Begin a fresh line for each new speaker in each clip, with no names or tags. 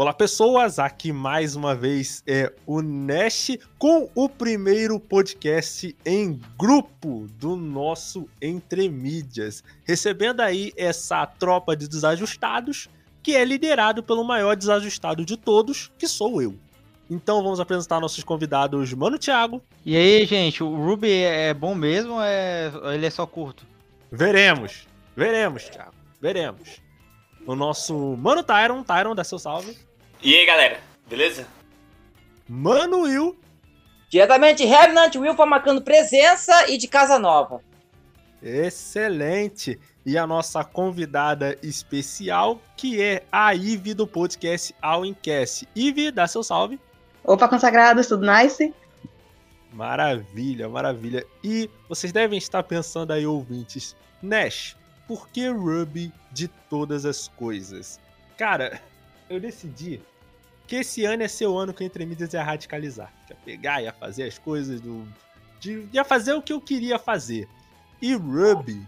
Olá, pessoas! Aqui mais uma vez é o Nash com o primeiro podcast em grupo do nosso Entre Mídias, recebendo aí essa tropa de desajustados que é liderado pelo maior desajustado de todos, que sou eu. Então vamos apresentar nossos convidados, Mano Thiago.
E aí, gente, o Ruby é bom mesmo ou é... ele é só curto?
Veremos, veremos, Thiago, veremos. O nosso Mano Tyron, Tyron, dá seu salve.
E aí, galera, beleza?
Mano Will.
Diretamente, Revenant Will foi marcando presença e de Casa Nova.
Excelente! E a nossa convidada especial, que é a Ive do podcast All Incast. Ive, dá seu salve.
Opa, consagrados, tudo nice?
Maravilha, maravilha. E vocês devem estar pensando aí, ouvintes, Nash, por que Ruby de todas as coisas? Cara, eu decidi que esse ano é seu ano que Entre Mídias ia radicalizar. Ia pegar, ia fazer as coisas do. De, ia fazer o que eu queria fazer. E Ruby,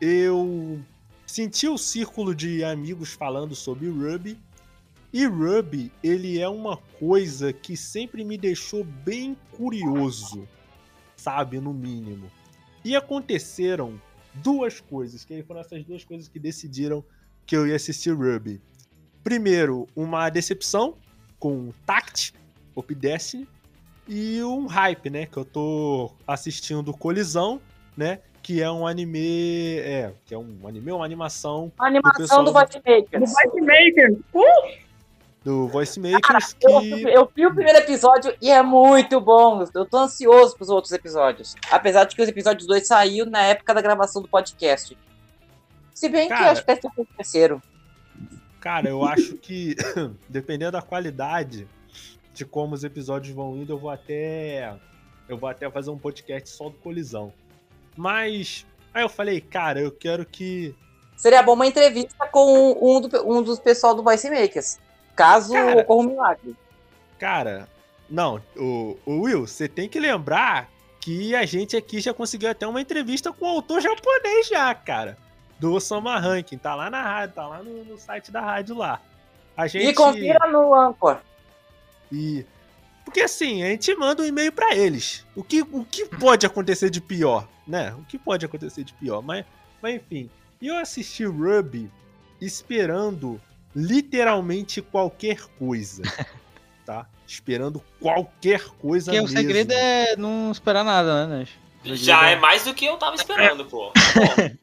eu senti o círculo de amigos falando sobre Ruby. E Ruby, ele é uma coisa que sempre me deixou bem curioso, sabe, no mínimo. E aconteceram duas coisas, que foram essas duas coisas que decidiram que eu ia assistir Ruby. Primeiro, uma decepção, com Tact, Op Destiny, e um hype, né? Que eu tô assistindo Colisão, né? Que é um anime. É, que é um anime, uma animação.
A animação do, do Voice Maker.
Do Voice Maker. Uh!
Do Voice Makers
Cara,
que.
Eu, eu vi o primeiro episódio e é muito bom. Eu tô ansioso pros outros episódios. Apesar de que os episódios 2 saiu na época da gravação do podcast. Se bem
Cara,
que eu acho que é o terceiro.
Cara, eu acho que, dependendo da qualidade de como os episódios vão indo, eu vou até. Eu vou até fazer um podcast só do colisão. Mas. Aí eu falei, cara, eu quero que.
Seria bom uma entrevista com um, do- um dos pessoal do Voice Makers. Caso
Cara.
ocorra um milagre.
Cara, não, o, o Will, você tem que lembrar que a gente aqui já conseguiu até uma entrevista com o autor japonês já, cara. Do Osama Ranking. Tá lá na rádio, tá lá no, no site da rádio lá. A gente.
E confira no Anchor.
E. Porque assim, a gente manda um e-mail pra eles. O que, o que pode acontecer de pior, né? O que pode acontecer de pior? Mas, mas enfim. E eu assisti Ruby esperando literalmente qualquer coisa. Tá? Esperando qualquer coisa
Porque o
mesmo.
segredo é não esperar nada, né, Nash? O segredo
Já é mais do que eu tava esperando, pô. Bom,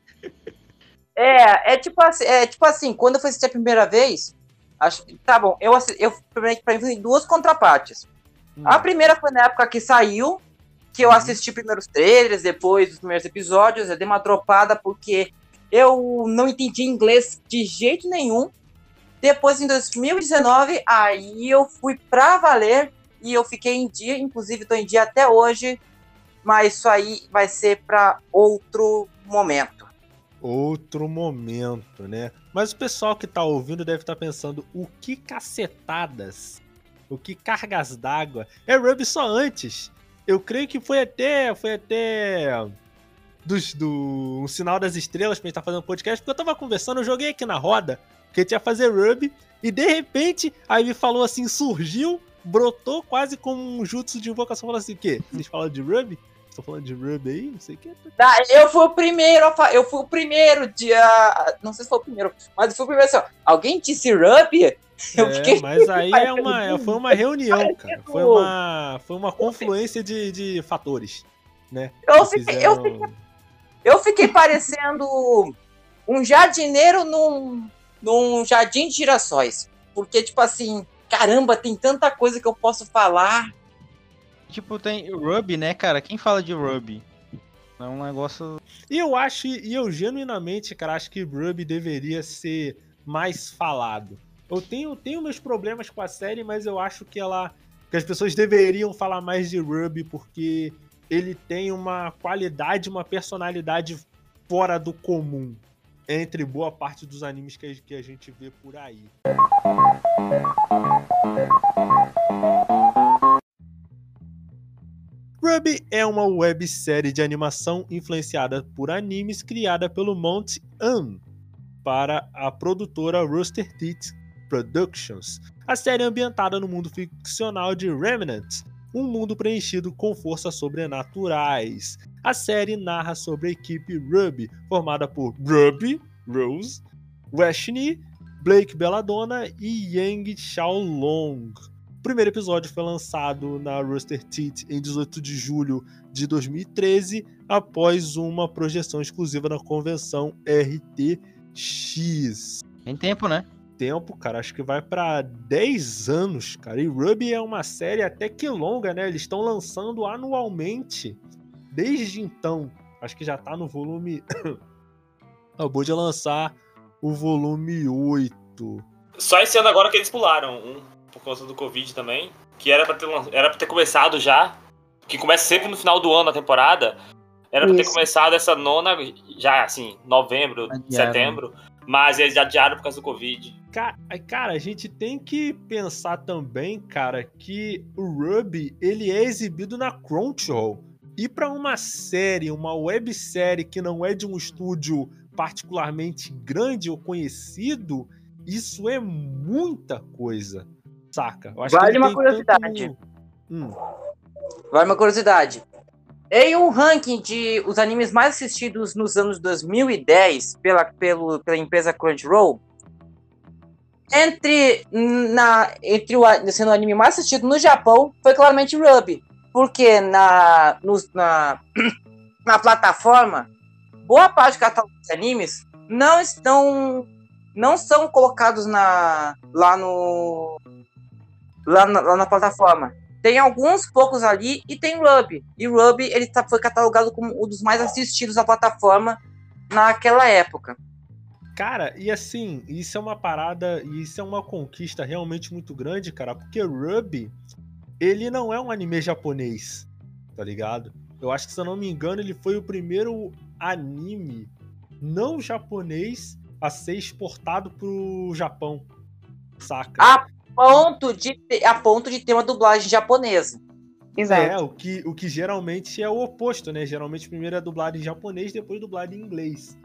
É, é tipo assim, é tipo assim, quando eu fui assistir a primeira vez, acho que tá bom, eu assi- eu primeiro pra mim foi duas contrapartes.
Hum.
A primeira foi na época que saiu, que eu assisti primeiro os trailers, depois os primeiros episódios, eu dei uma dropada porque eu não entendi inglês de jeito nenhum. Depois, em 2019, aí eu fui pra valer e eu fiquei em dia, inclusive tô em dia até hoje, mas isso aí vai ser pra outro momento.
Outro momento, né? Mas o pessoal que tá ouvindo deve estar pensando: o que cacetadas, o que cargas d'água é Ruby só antes. Eu creio que foi até. Foi até. Dos, do um sinal das estrelas pra gente estar fazendo podcast, porque eu tava conversando, eu joguei aqui na roda que a gente ia fazer Ruby, e de repente, aí me falou assim, surgiu, brotou quase como um jutsu de invocação, falou assim, o quê? Vocês falam de Ruby? Tô falando de Ruby aí? Não sei o que.
Tá, eu fui o primeiro, eu fui o primeiro dia. Não sei se foi o primeiro, mas eu fui o primeiro assim, ó, alguém disse Ruby? Eu
É,
fiquei.
mas aí é uma, foi uma reunião, cara. Foi uma, foi uma confluência de, de fatores, né?
Eu
que
fiquei, eu,
fizeram-
fiquei, eu fiquei parecendo um jardineiro num, num jardim de girassóis. Porque, tipo assim, caramba, tem tanta coisa que eu posso falar.
Tipo, tem Ruby, né, cara? Quem fala de Ruby? É um negócio.
E eu acho, e eu genuinamente, cara, acho que Ruby deveria ser mais falado. Eu tenho, tenho meus problemas com a série, mas eu acho que ela. que as pessoas deveriam falar mais de Ruby, porque ele tem uma qualidade, uma personalidade fora do comum. Entre boa parte dos animes que que a gente vê por aí. Ruby é uma websérie de animação influenciada por animes criada pelo Mount An para a produtora Rooster Teeth Productions. A série é ambientada no mundo ficcional de Remnant, um mundo preenchido com forças sobrenaturais. A série narra sobre a equipe Ruby, formada por Ruby, Rose, Weshni, Blake Belladonna e Yang Xiaolong. O primeiro episódio foi lançado na Rooster Teeth em 18 de julho de 2013, após uma projeção exclusiva na convenção RTX.
Tem tempo, né?
Tempo, cara, acho que vai pra 10 anos, cara. E Ruby é uma série até que longa, né? Eles estão lançando anualmente. Desde então, acho que já tá no volume. Acabou de lançar o volume 8.
Só esse ano agora que eles pularam, um por causa do Covid também. Que era pra ter, era pra ter começado já. Que começa sempre no final do ano a temporada. Era pra ter
Isso.
começado essa nona já, assim, novembro,
Adiaram.
setembro. Mas eles adiaram por causa do Covid.
Ca- Cara, a gente tem que pensar também, cara, que o Ruby ele é exibido na Crunchyroll. E pra uma série, uma websérie que não é de um estúdio particularmente grande ou conhecido, isso é muita coisa, saca?
Vale uma curiosidade.
tanto- Hum,
Vai uma curiosidade. Em um ranking de os animes mais assistidos nos anos 2010 pela, pelo, pela empresa Crunchyroll, entre, na, entre o sendo o anime mais assistido no Japão, foi claramente Ruby. Porque na, nos- na, na plataforma, boa parte do catálogo de animes não estão. não são colocados na, lá no. Lá na, lá na plataforma. Tem alguns poucos ali e tem Ruby. E Ruby ele tá, foi catalogado como um dos mais assistidos da plataforma naquela época.
Cara, e assim, isso é uma parada, e isso é uma conquista realmente muito grande, cara, porque Ruby, ele não é um anime japonês, tá ligado? Eu acho que, se eu não me engano, ele foi o primeiro anime não japonês a ser exportado pro Japão, saca?
A ponto de, a ponto de ter uma dublagem japonesa.
Exato.
É, o que, o que geralmente é o oposto, né? Geralmente primeiro é dublado em japonês, depois dublado em inglês.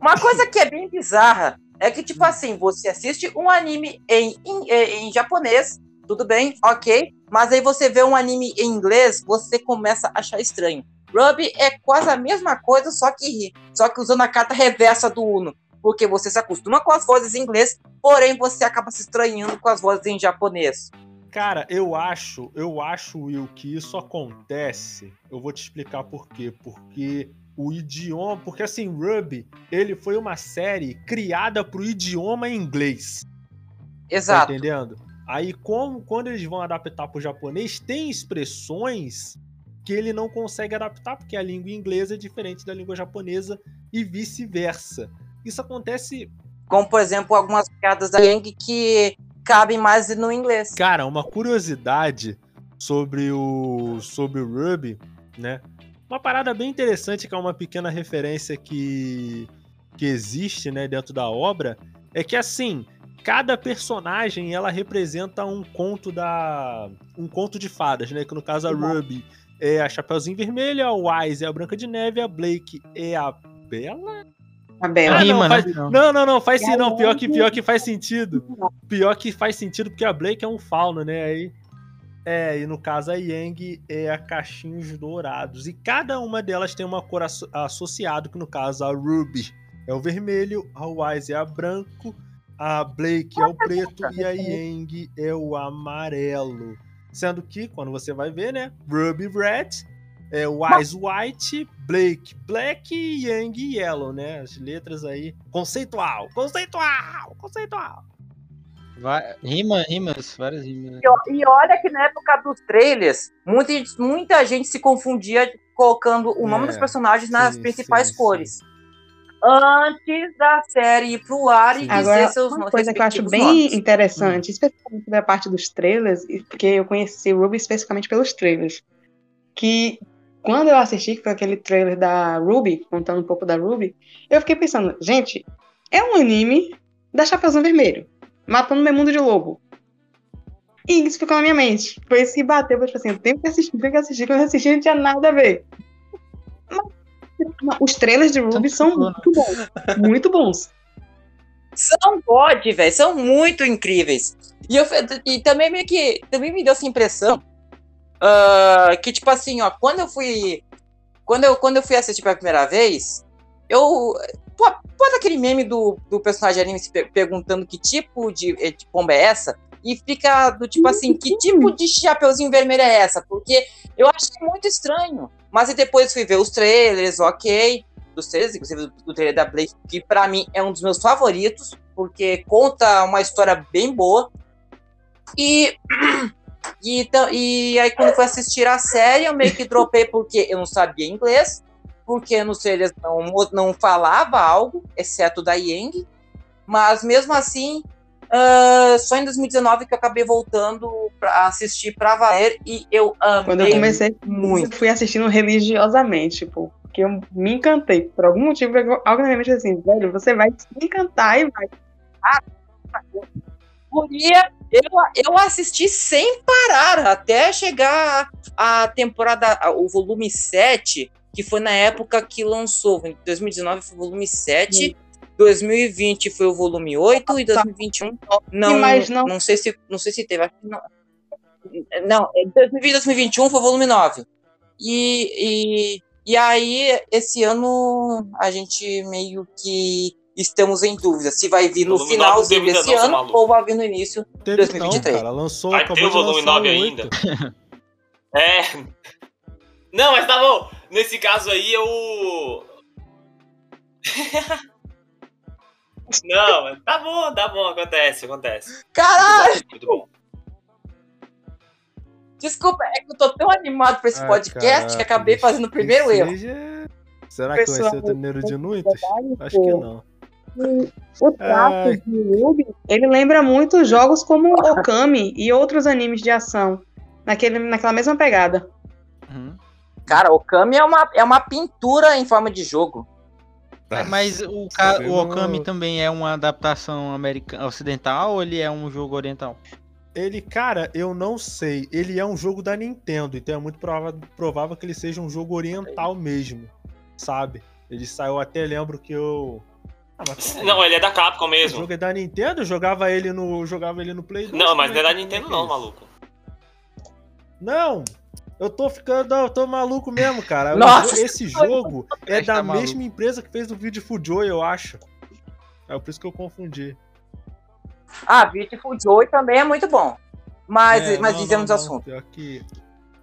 Uma coisa que é bem bizarra é que, tipo assim, você assiste um anime em, em, em japonês, tudo bem, ok, mas aí você vê um anime em inglês, você começa a achar estranho. Ruby é quase a mesma coisa, só que, só que usando a carta reversa do Uno. Porque você se acostuma com as vozes em inglês, porém você acaba se estranhando com as vozes em japonês.
Cara, eu acho, eu acho, Will, que isso acontece. Eu vou te explicar por quê. Porque o idioma. Porque assim, Ruby, ele foi uma série criada pro idioma inglês. Tá
Exato.
entendendo? Aí, como, quando eles vão adaptar pro japonês, tem expressões que ele não consegue adaptar, porque a língua inglesa é diferente da língua japonesa e vice-versa. Isso acontece
Como, por exemplo, algumas piadas da Yang que cabem mais no inglês.
Cara, uma curiosidade sobre o sobre o Ruby, né? Uma parada bem interessante que é uma pequena referência que que existe, né, dentro da obra, é que assim, cada personagem ela representa um conto da um conto de fadas, né? Que no caso a Ruby é a Chapeuzinho Vermelho, a Wise é a Branca de Neve, a Blake é a Bela?
A
É
Bela.
Ah, não,
rima,
faz-
né? Não.
Não, não, não, faz sim, não. Pior que, pior que faz sentido. Pior que faz sentido porque a Blake é um fauno, né? Aí. É, e no caso a Yang é a Cachinhos Dourados. E cada uma delas tem uma cor asso- associada, que no caso a Ruby é o vermelho, a Wise é a branco, a Blake é o preto e a Yang é o amarelo. Sendo que, quando você vai ver, né? Ruby Red, é Wise White, Blake Black e Yang Yellow, né? As letras aí. Conceitual, conceitual, conceitual.
Vai- Rima, rimas, várias rimas. né?
E E olha que na época dos trailers, muita, muita gente se confundia colocando o nome
É,
dos personagens nas
sim,
principais
sim,
cores. Antes da série ir pro ar e
Sim.
dizer
Agora,
seus
uma coisa que eu acho bem
nomes.
interessante, especialmente da parte dos trailers, porque eu conheci o Ruby especificamente pelos trailers, que quando eu assisti, que foi aquele trailer da Ruby, contando um pouco da Ruby, eu fiquei pensando, gente, é um anime da Chapeuzinho Vermelho, matando meu mundo de lobo. E isso ficou na minha mente. Foi isso que bateu, eu falei assim, eu tenho que assistir, tenho que assistir, quando eu assisti não tinha nada a ver. Mas, os trailers de Ruby são muito bons, muito bons.
são God, velho. São muito incríveis. E, eu, e também meio que. Também me deu essa impressão. Ah, que, tipo assim, ó, quando eu fui. Quando eu, quando eu fui assistir pela primeira vez, eu. Pô, pô aquele meme do, do personagem anime se per- perguntando que tipo de, eh, de pomba é essa? E fica do tipo assim, que tipo de chapeuzinho vermelho é essa? Porque eu achei muito estranho. Mas depois fui ver os trailers, ok. Dos trailers, inclusive do, do trailer da Blake, que pra mim é um dos meus favoritos, porque conta uma história bem boa. E, e, e aí quando fui assistir a série, eu meio que dropei porque eu não sabia inglês, porque nos trailers não, mo- não falava algo, exceto da Yang. Mas mesmo assim, ah, só em 2019 que eu acabei voltando pra assistir pra valer e eu amei
Quando eu comecei,
muito.
fui assistindo religiosamente, tipo, porque eu me encantei. Por algum motivo, eu- algo na minha mente assim, velho, você vai se encantar e vai.
Guria, eu, eu assisti sem parar até chegar a temporada, a- o volume 7, que foi na época que lançou. Em 2019 foi o volume 7, 2020 foi o volume 8 e 2021 não,
mas não-
não sei se não sei se teve, acho que não. Não, em 2020 2021 foi o volume 9. E, e, e aí, esse ano, a gente meio que estamos em dúvida se vai vir no
Volume teve
desse ano
maluco.
ou vai vir no início.
Teve
2023.
não, cara. Lançou,
Vai ter o
de
volume
lançar
9
o
ainda.
oito.
É. Não, mas tá bom. Nesse caso aí, eu. Não, tá bom, tá bom, acontece, acontece.
Caralho,
Muito bom,
desculpa, é que eu tô tão animado pra esse
Ah,
podcast que acabei fazendo o primeiro erro.
seja- Será que vai ser o torneiro de noites? Acho que não.
O traço
Ai.
de Ruby, ele lembra muito jogos como Okami e outros animes de ação. Naquele, naquela mesma pegada.
Uhum.
Cara, o Kami é uma, é uma pintura em forma de jogo.
É, Mas o, o
não-
Okami também é uma adaptação americana, ocidental ou ele é um jogo oriental?
Ele, cara, eu não sei. Ele é um jogo da Nintendo, então é muito prova- provável que ele seja um jogo oriental mesmo, sabe? Ele saiu, até lembro que eu. Ah, mas
Não, ele é da Capcom
o
mesmo.
jogo é da Nintendo? Eu jogava ele no, jogava ele no Play 2.
Não, mas
como
não é da Nintendo
é
não,
é
maluco.
Não! Eu tô ficando, eu tô maluco mesmo, cara. O
Nossa,
Esse jogo é
tá
da
maluco.
mesma empresa que fez o vídeo Fujoy, eu acho. É por isso que eu confundi.
Ah, Beautiful Joy também é muito bom. Mas,
É,
mas
não,
dizemos
não,
o
não,
assunto.
pior que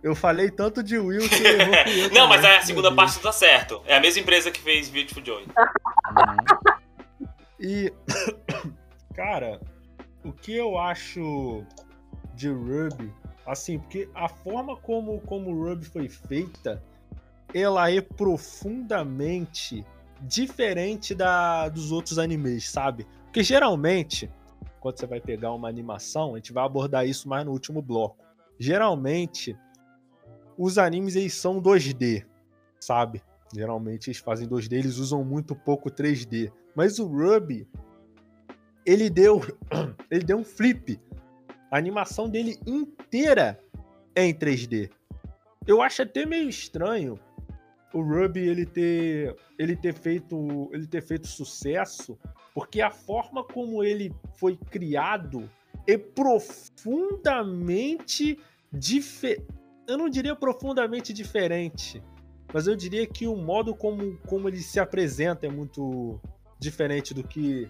eu falei tanto de Will que eu
Não, mas a segunda parte tá certo. É a mesma empresa que fez Beautiful Joy.
E, cara, o que eu acho de Ruby, assim, porque a forma como, como Ruby foi feita, ela é profundamente diferente da dos outros animes, sabe? Porque geralmente, quando você vai pegar uma animação, a gente vai abordar isso mais no último bloco. Geralmente, os animes eles são 2D, sabe? Geralmente eles fazem 2D, eles usam muito pouco 3D. Mas o Ruby, ele deu, ele deu um flip. A animação dele inteira é em 3D. Eu acho até meio estranho o Ruby ele ter, ele ter feito, ele ter feito sucesso, porque a forma como ele foi criado é profundamente diferente. Eu não diria profundamente diferente, mas eu diria que o modo como, como ele se apresenta é muito diferente do que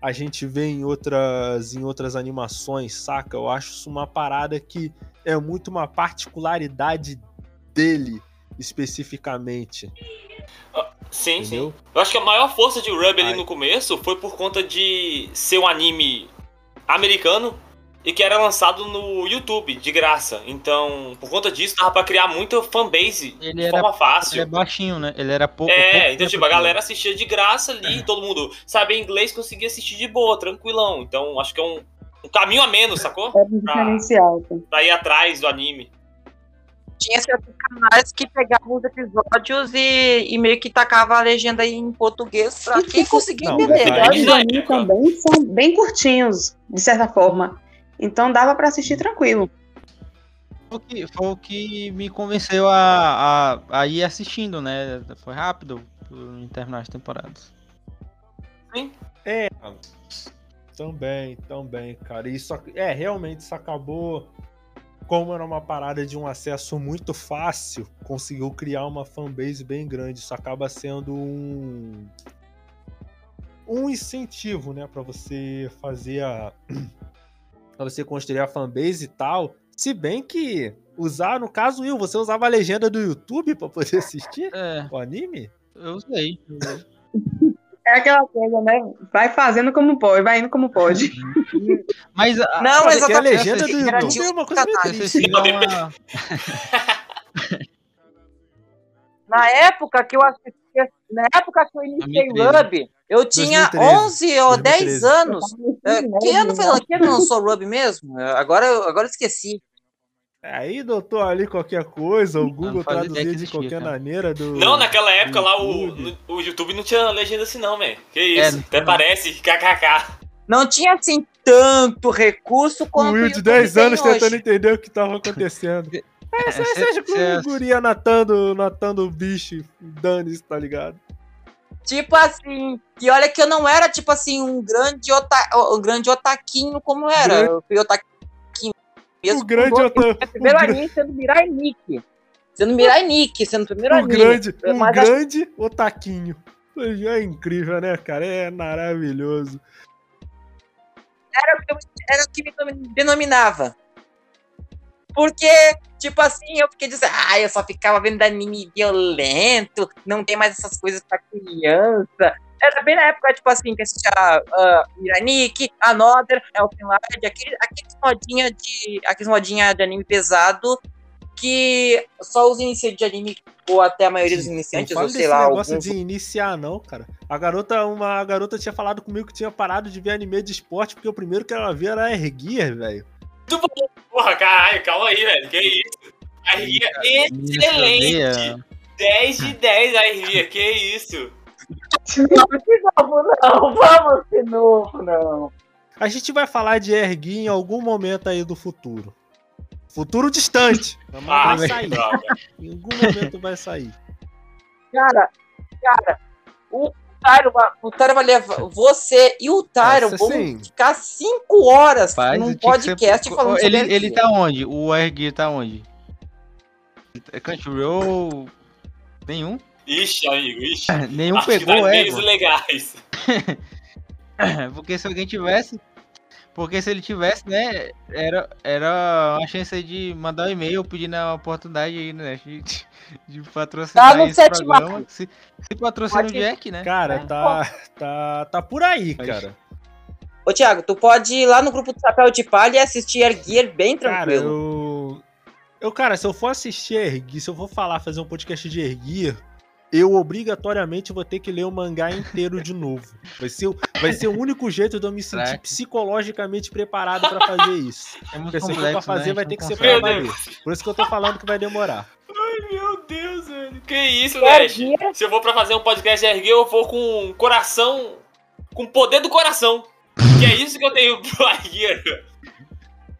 a gente vê em outras, em outras animações, saca? Eu acho isso uma parada que é muito uma particularidade dele, especificamente.
Sim,
entendeu?
sim. Eu acho que a maior força de Ruby ali
Ai.
no começo foi por conta de ser um anime americano e que era lançado no YouTube, de graça. Então, por conta disso, dava pra criar muita fanbase
Ele
de
era-
forma fácil.
Ele é baixinho, né? Ele era pouco.
É,
pouco
então, tipo, a galera assistia de graça ali, todo mundo sabia inglês, conseguia assistir de boa, tranquilão. Então, acho que é um, um caminho a menos, sacou?
É um diferencial. assim.
Pra ir atrás do anime.
Tinha certos canais que pegavam os episódios e, e meio que tacava a legenda em português pra
E
quem conseguia entender.
mas
Os episódios do anime também são bem curtinhos, de certa forma. Então dava pra assistir tranquilo.
Foi o que, foi o que me convenceu a, a, a ir assistindo, né? Foi rápido em terminar as temporadas.
hein?
Também, também, cara. Isso é realmente isso acabou. Como era uma parada de um acesso muito fácil, conseguiu criar uma fanbase bem grande. Isso acaba sendo um um incentivo, né, Pra você fazer a para você construir a fanbase e tal. Se bem que usar, no caso, Will, você usava a legenda do YouTube pra poder assistir
É,
o anime?
eu usei. eu.
É aquela coisa, né? Vai fazendo como pode, vai indo como pode.
Mas a,
Não,
Porque a legenda do
Era
YouTube é uma coisa meio triste.
uma...
Na época que eu assistia, na época que eu iniciei
2013.
Ruby, eu tinha
2013.
11 ou 10
2013.
anos. É, Que ano foi que ano lançou o Ruby mesmo? É, Agora, eu- agora eu esqueci.
Aí, doutor, ali qualquer coisa, o
não
Google traduzia
que
de qualquer
cara.
maneira do.
Não, naquela época lá o, o YouTube não tinha legenda assim não, velho. Que
É,
isso,
não
até
tinha.
parece, kkk.
Não tinha assim tanto recurso
O
quanto
Will
o
de
YouTube
10
tem
anos tentando
hoje.
entender o que tava acontecendo. É, você
cê-
seja com
cê-
o guria natando, natando o bicho, dane-se, tá ligado?
Tipo assim, e olha que eu não era tipo assim um grande ota, um grande otaquinho como era.
Grande-
Eu fui otaquinho mesmo.
O grande
com
otaku.
o primeiro anime sendo Mirai Nikki. Sendo Mirai Nikki, sendo o primeiro
Um
anime.
grande, um
Mas acho-
grande otaquinho. É incrível, né, cara? É maravilhoso.
era, o que eu- era o que me denominava. Porque, tipo assim, eu fiquei dizendo, ah, eu só ficava vendo anime violento, não tem mais essas coisas pra criança. Era bem na época, tipo assim, que assistia uh, Miranik, Another, Elfenlight, aqueles, aqueles modinha de. Aqueles modinha de anime pesado que só os iniciantes de anime, ou até a maioria dos
Não
iniciantes, ou sei lá,
negócio
alguns
de iniciar, não, cara. A garota, uma a garota tinha falado comigo que tinha parado de ver anime de esporte, porque o primeiro que ela via era Erguier, velho.
Porra, caralho, calma aí, velho. Que isso? A Ria é excelente.
odeia.
10 de 10 a Ria, que isso?
De novo, não, vamos de novo, não.
A gente vai falar de Ergui em algum momento aí do futuro. Futuro distante. Mas
Ah,
vai sair.
droga.
Em algum momento vai sair.
Cara, cara, o o Tyro vai levar. Você e o Tyro
Essa
vão
sim.
ficar cinco horas
Rapaz,
num
ser-
podcast falando
ele,
sobre
ele tá onde? O RG tá onde? É Crunchyroll... Nenhum?
Ixi, amigo, ixi.
Nenhum
Acho
pegou
os legais.
Porque se alguém tivesse. Porque se ele tivesse, né? Era, era uma chance aí de mandar um e-mail pedindo a oportunidade aí, né? De, de patrocinar
Tá no
esse
sétimo
programa. Se, se patrocina o Jack, né?
Cara, tá, tá, tá por aí,
Mas-
cara.
Ô, Thiago, tu pode ir lá no grupo do Chapéu de Palha e assistir Gear bem
Cara,
tranquilo.
eu. Eu, cara, se eu for assistir Ergui, se eu for falar, fazer um podcast de Ergui, eu obrigatoriamente vou ter que ler o mangá inteiro de novo. Vai ser, o- vai ser o único jeito de eu me sentir
Caraca.
psicologicamente preparado pra fazer isso.
É muito
Porque
complexo,
pra fazer,
né?
vai
A
ter que
não
ser pra valer. Por isso que eu tô falando que vai demorar.
Ai, meu Deus, velho. Que isso?
Gear,
Se eu vou pra fazer um podcast RG, eu vou com coração. Com o poder do coração. Que é isso que eu tenho pro RG.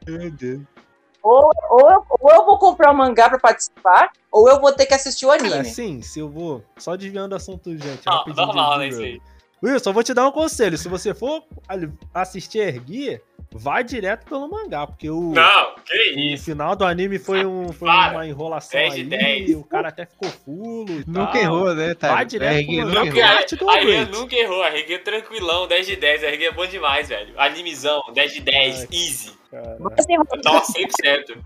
Meu Deus.
Ou, ou, eu, ou eu vou comprar o mangá pra participar, ou eu vou ter que assistir o
Cara,
anime.
assim, se eu vou. Só desviando o assunto, gente.
Ah,
rapidinho de
normal, né, isso aí.
Will, só vou te dar um conselho. Se você for assistir Ergui, vai direto pelo mangá, porque o.
Não, que
O final do anime foi, um, foi
Para.
uma enrolação
10 de
aí,
10.
o cara até ficou fulo e
Nunca
tal.
errou, né? Tá?
Vai direto pro
nunca
mangá.
A
Arte do
a RG
Rate.
nunca errou. A RG é tranquilão, 10 de 10. A RG é bom demais, velho. Animizão, 10 de 10,
Ai.
easy.
Cara,
Nossa, 100%.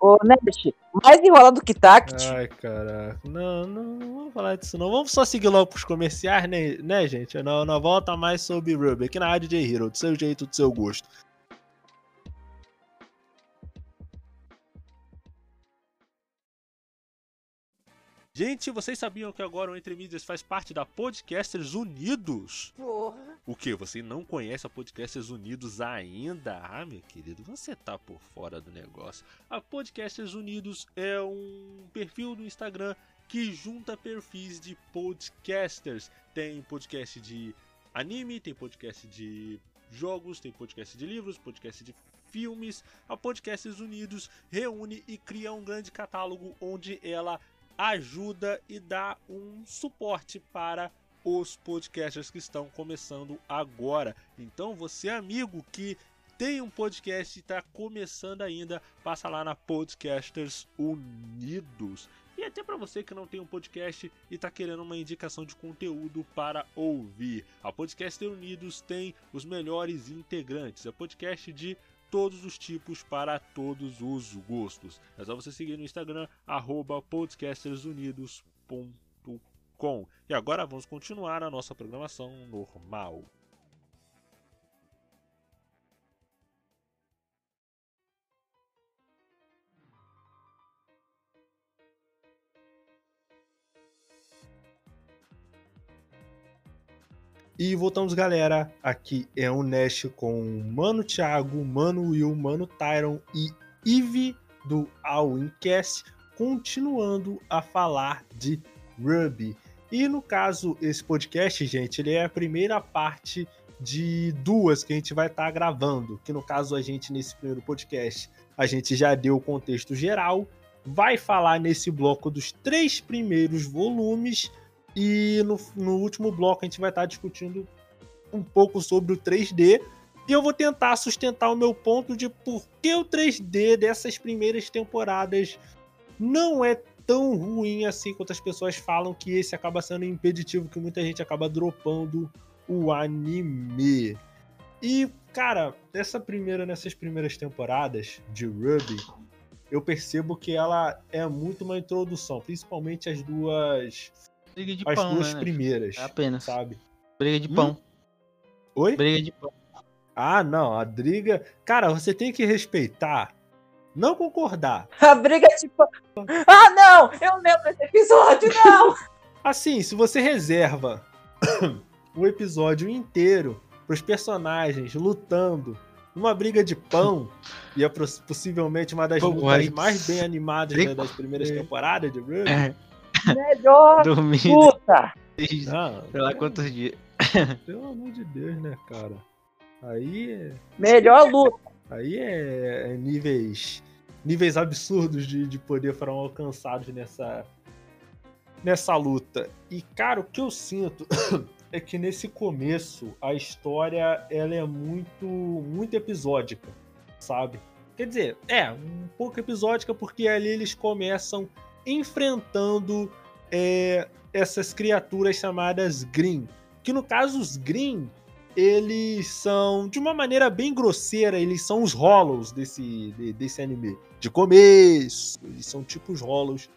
ô, Nash, mais enrolado que Tact.
Ai, caraca. Não, não, não vamos falar disso não. Vamos só seguir logo pros comerciais, né, né gente? Não, não volta mais sobre Ruby aqui na Rádio J Hero, do seu jeito, do seu gosto. Gente, vocês sabiam que agora o Entre Mídias faz parte da Podcasters Unidos? O que? Você não conhece a Podcasters Unidos ainda? Ah, meu querido, você tá por fora do negócio. A Podcasters Unidos é um perfil no Instagram que junta perfis de podcasters. Tem podcast de anime, tem podcast de jogos, tem podcast de livros, podcast de filmes. A Podcasters Unidos reúne e cria um grande catálogo onde ela ajuda e dá um suporte para os podcasters que estão começando agora. Então, você amigo que tem um podcast e está começando ainda, passa lá na Podcasters Unidos. E até para você que não tem um podcast e está querendo uma indicação de conteúdo para ouvir. A Podcaster Unidos tem os melhores integrantes. É podcast de todos os tipos para todos os gostos. É só você seguir no Instagram, podcastersunidos.com. E agora vamos continuar a nossa programação normal. E voltamos, galera. Aqui é o Nash com Mano Thiago, Mano Will, Mano Tyron e Eve do Alwincast, continuando a falar de Ruby. E no caso, esse podcast, gente, ele é a primeira parte de duas que a gente vai estar tá gravando. Que no caso, a gente, nesse primeiro podcast, a gente já deu o contexto geral, vai falar nesse bloco dos três primeiros volumes e no, no último bloco a gente vai estar discutindo um pouco sobre o 3D. E eu vou tentar sustentar o meu ponto de por que o 3D dessas primeiras temporadas não é tão ruim assim quanto as pessoas falam que esse acaba sendo impeditivo, que muita gente acaba dropando o anime. E, cara, essa primeira, nessas primeiras temporadas de Ruby, eu percebo que ela é muito uma introdução, principalmente as duas
Briga de
as
pão,
duas
né?
primeiras,
É apenas.
sabe?
Briga de
Hum?
pão.
Oi?
Briga de pão.
Ah, não, a Driga. Cara, você tem que respeitar, não concordar.
A briga tipo. Ah, não! Eu lembro desse episódio, não!
Assim, se você reserva o episódio inteiro pros personagens lutando numa briga de pão, e é possivelmente uma das
Pô,
lutas mais bem animadas da- das primeiras temporadas de Ruby.
Melhor
dormindo
puta!
desde
Ah,
sei lá quantos dias.
pelo amor de Deus, né, cara? Aí é.
Melhor luta.
Aí é, é níveis níveis absurdos de, de poder foram alcançados nessa nessa luta. E cara, o que eu sinto é que nesse começo a história ela é muito muito episódica, sabe? Quer dizer, é um pouco episódica porque ali eles começam enfrentando é, essas criaturas chamadas Green, que no caso os Green eles são, de uma maneira bem grosseira, eles são os Hollows desse, de- desse anime. De começo, eles são tipo os Hollows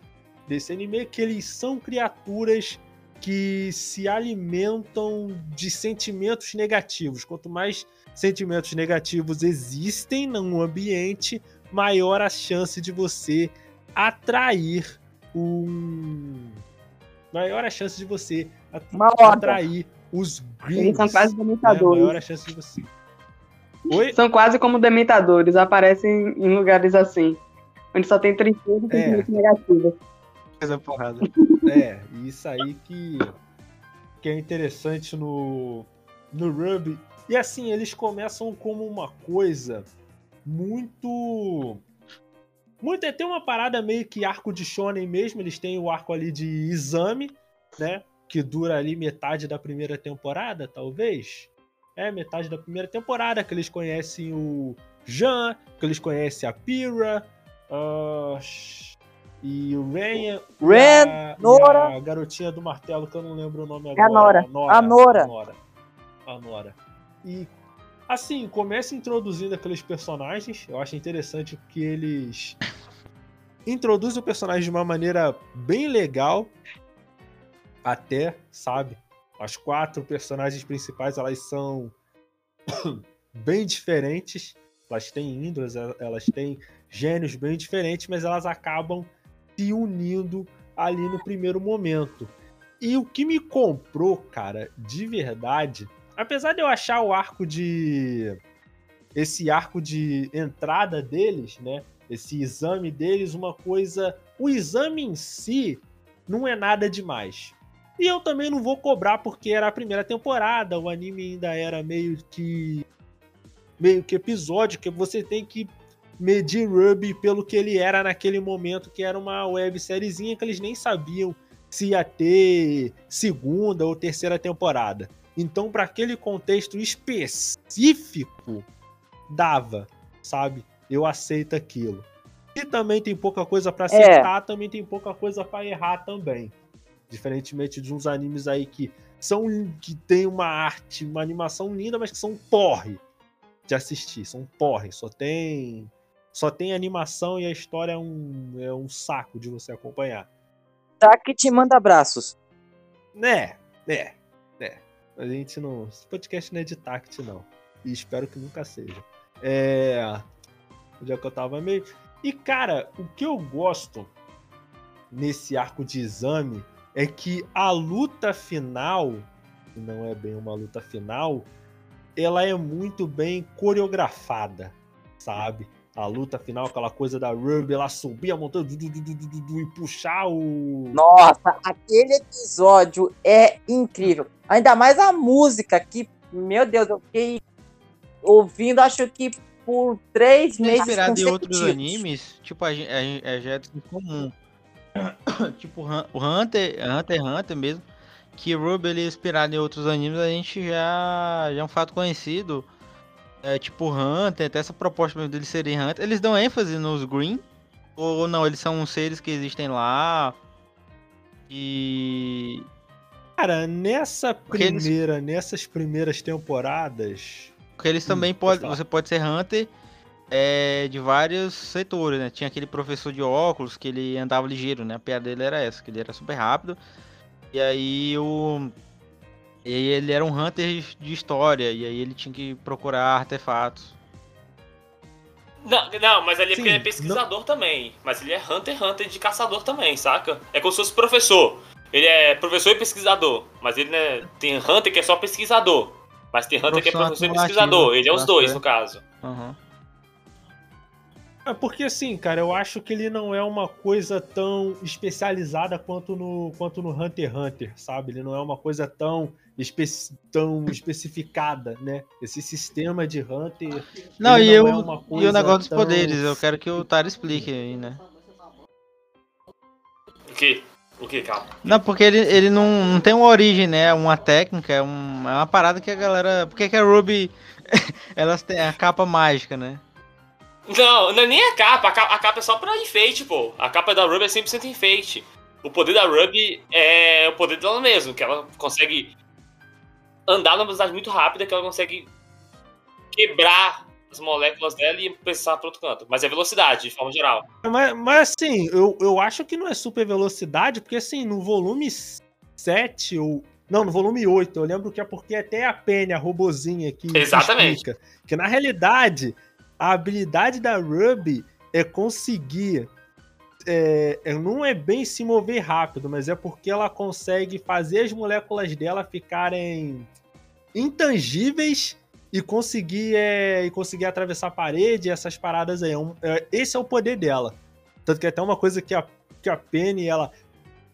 desse anime, que eles são criaturas que se alimentam de sentimentos negativos. Quanto mais sentimentos negativos existem num ambiente, maior a chance de você atrair um. Maior a chance de você at-
Uma horda.
atrair os greens.
Eles são quase
né?
dementadores.
Maior a chance de você. Oi?
São quase como dementadores, aparecem em lugares assim, onde só tem tristeza e
É.
sentimentos negativos.
Essa porrada.
É, isso aí que, que é interessante no, no Ruby. E assim, eles começam como uma coisa muito. Muito. é, Tem uma parada meio que arco de Shonen mesmo. Eles têm o arco ali de exame, né? Que dura ali metade da primeira temporada, talvez. É, metade da primeira temporada, que eles conhecem o Jean, que eles conhecem a Pyrrha. ah, e o Ren,
Ren,
a,
Nora.
a garotinha do martelo, que eu não lembro o nome
É
agora.
a Nora.
Nora.
A Nora.
A Nora. A Nora. E, assim, começa introduzindo aqueles personagens. Eu acho interessante porque eles introduzem o personagem de uma maneira bem legal. Até, sabe? As quatro personagens principais, elas são bem diferentes. Elas têm índoles, elas têm gênios bem diferentes, mas elas acabam se unindo ali no primeiro momento. E o que me comprou, cara, de verdade, apesar de eu achar o arco de. Esse arco de entrada deles, né? Esse exame deles, uma coisa. O exame em si não é nada demais. E eu também não vou cobrar porque era a primeira temporada, o anime ainda era meio que. meio que episódio, que você tem que medir Ruby pelo que ele era naquele momento, que era uma websériezinha que eles nem sabiam se ia ter segunda ou terceira temporada. Então, para aquele contexto específico, dava, sabe? Eu aceito aquilo. E também tem pouca coisa para acertar, também tem pouca coisa para errar também. Diferentemente de uns animes aí que são que tem uma arte, uma animação linda, mas que são porre de assistir, são porre, só tem só tem animação e a história é um, é um saco de você acompanhar.
Tá que te manda abraços.
Né, é, é. A gente não. Esse podcast não é de tact, não. E espero que nunca seja. É. Onde é que eu tava meio. E, cara, o que eu gosto nesse arco de exame é que a luta final, que não é bem uma luta final, ela é muito bem coreografada, sabe? A luta final, aquela coisa da Ruby, ela subir a montanha du, du, du, e puxar o.
Nossa, aquele episódio é incrível. Ainda mais a música que, meu Deus, eu fiquei ouvindo, acho que por três meses.
Inspirado em outros animes, tipo, a, a, a já é comum. tipo, o Hunter, Hunter x Hunter mesmo, que Ruby ele é inspirado em outros animes, a gente já, já é um fato conhecido. É, tipo Hunter, até essa proposta mesmo deles serem Hunter. Eles dão ênfase nos Green? Ou não, eles são seres que existem lá. E.
Cara, nessa primeira, eles... nessas primeiras temporadas.
Porque eles também hum, podem. Você pode ser Hunter é, de vários setores, né? Tinha aquele professor de óculos que ele andava ligeiro, né? A piada dele era essa, que ele era super rápido. E aí o. E aí ele era um hunter de história, e aí ele tinha que procurar artefatos.
Não, não, mas ali é porque ele é pesquisador não... também. Mas ele é Hunter Hunter de caçador também, saca? É como se fosse professor. Ele é professor e pesquisador. Mas ele né, tem Hunter que é só pesquisador. Mas tem Hunter que é professor e pesquisador. Ele é os dois, no caso.
Uhum.
É porque assim, cara, eu acho que ele não é uma coisa tão especializada quanto no, quanto no Hunter x Hunter, sabe? Ele não é uma coisa tão, especi tão especificada, né? Esse sistema de Hunter.
Não, e, não eu, é e o negócio dos tão... poderes, eu quero que o Taro explique aí, né?
O que? O que, calma?
Não, porque ele, ele não, não tem uma origem, né? Uma técnica, é, um, é uma parada que a galera. Por que a Ruby. elas têm a capa mágica, né?
Não, não é nem a capa. A capa, a capa é só pra enfeite, pô. A capa da Ruby é 100% enfeite. O poder da Ruby é o poder dela mesmo, que ela consegue andar numa velocidade muito rápida, que ela consegue quebrar as moléculas dela e pensar para outro canto. Mas é velocidade, de forma geral.
Mas, mas assim, eu, eu acho que não é super velocidade, porque assim, no volume 7 ou. Não, no volume 8, eu lembro que é porque até a Penny, a robozinha que
Exatamente.
explica que na realidade a habilidade da Ruby é conseguir. É, é, não é bem se mover rápido, mas é porque ela consegue fazer as moléculas dela ficarem intangíveis e conseguir, é, e conseguir atravessar a parede, essas paradas aí. É, é, esse é o poder dela. Tanto que é até uma coisa que a, que a Penny ela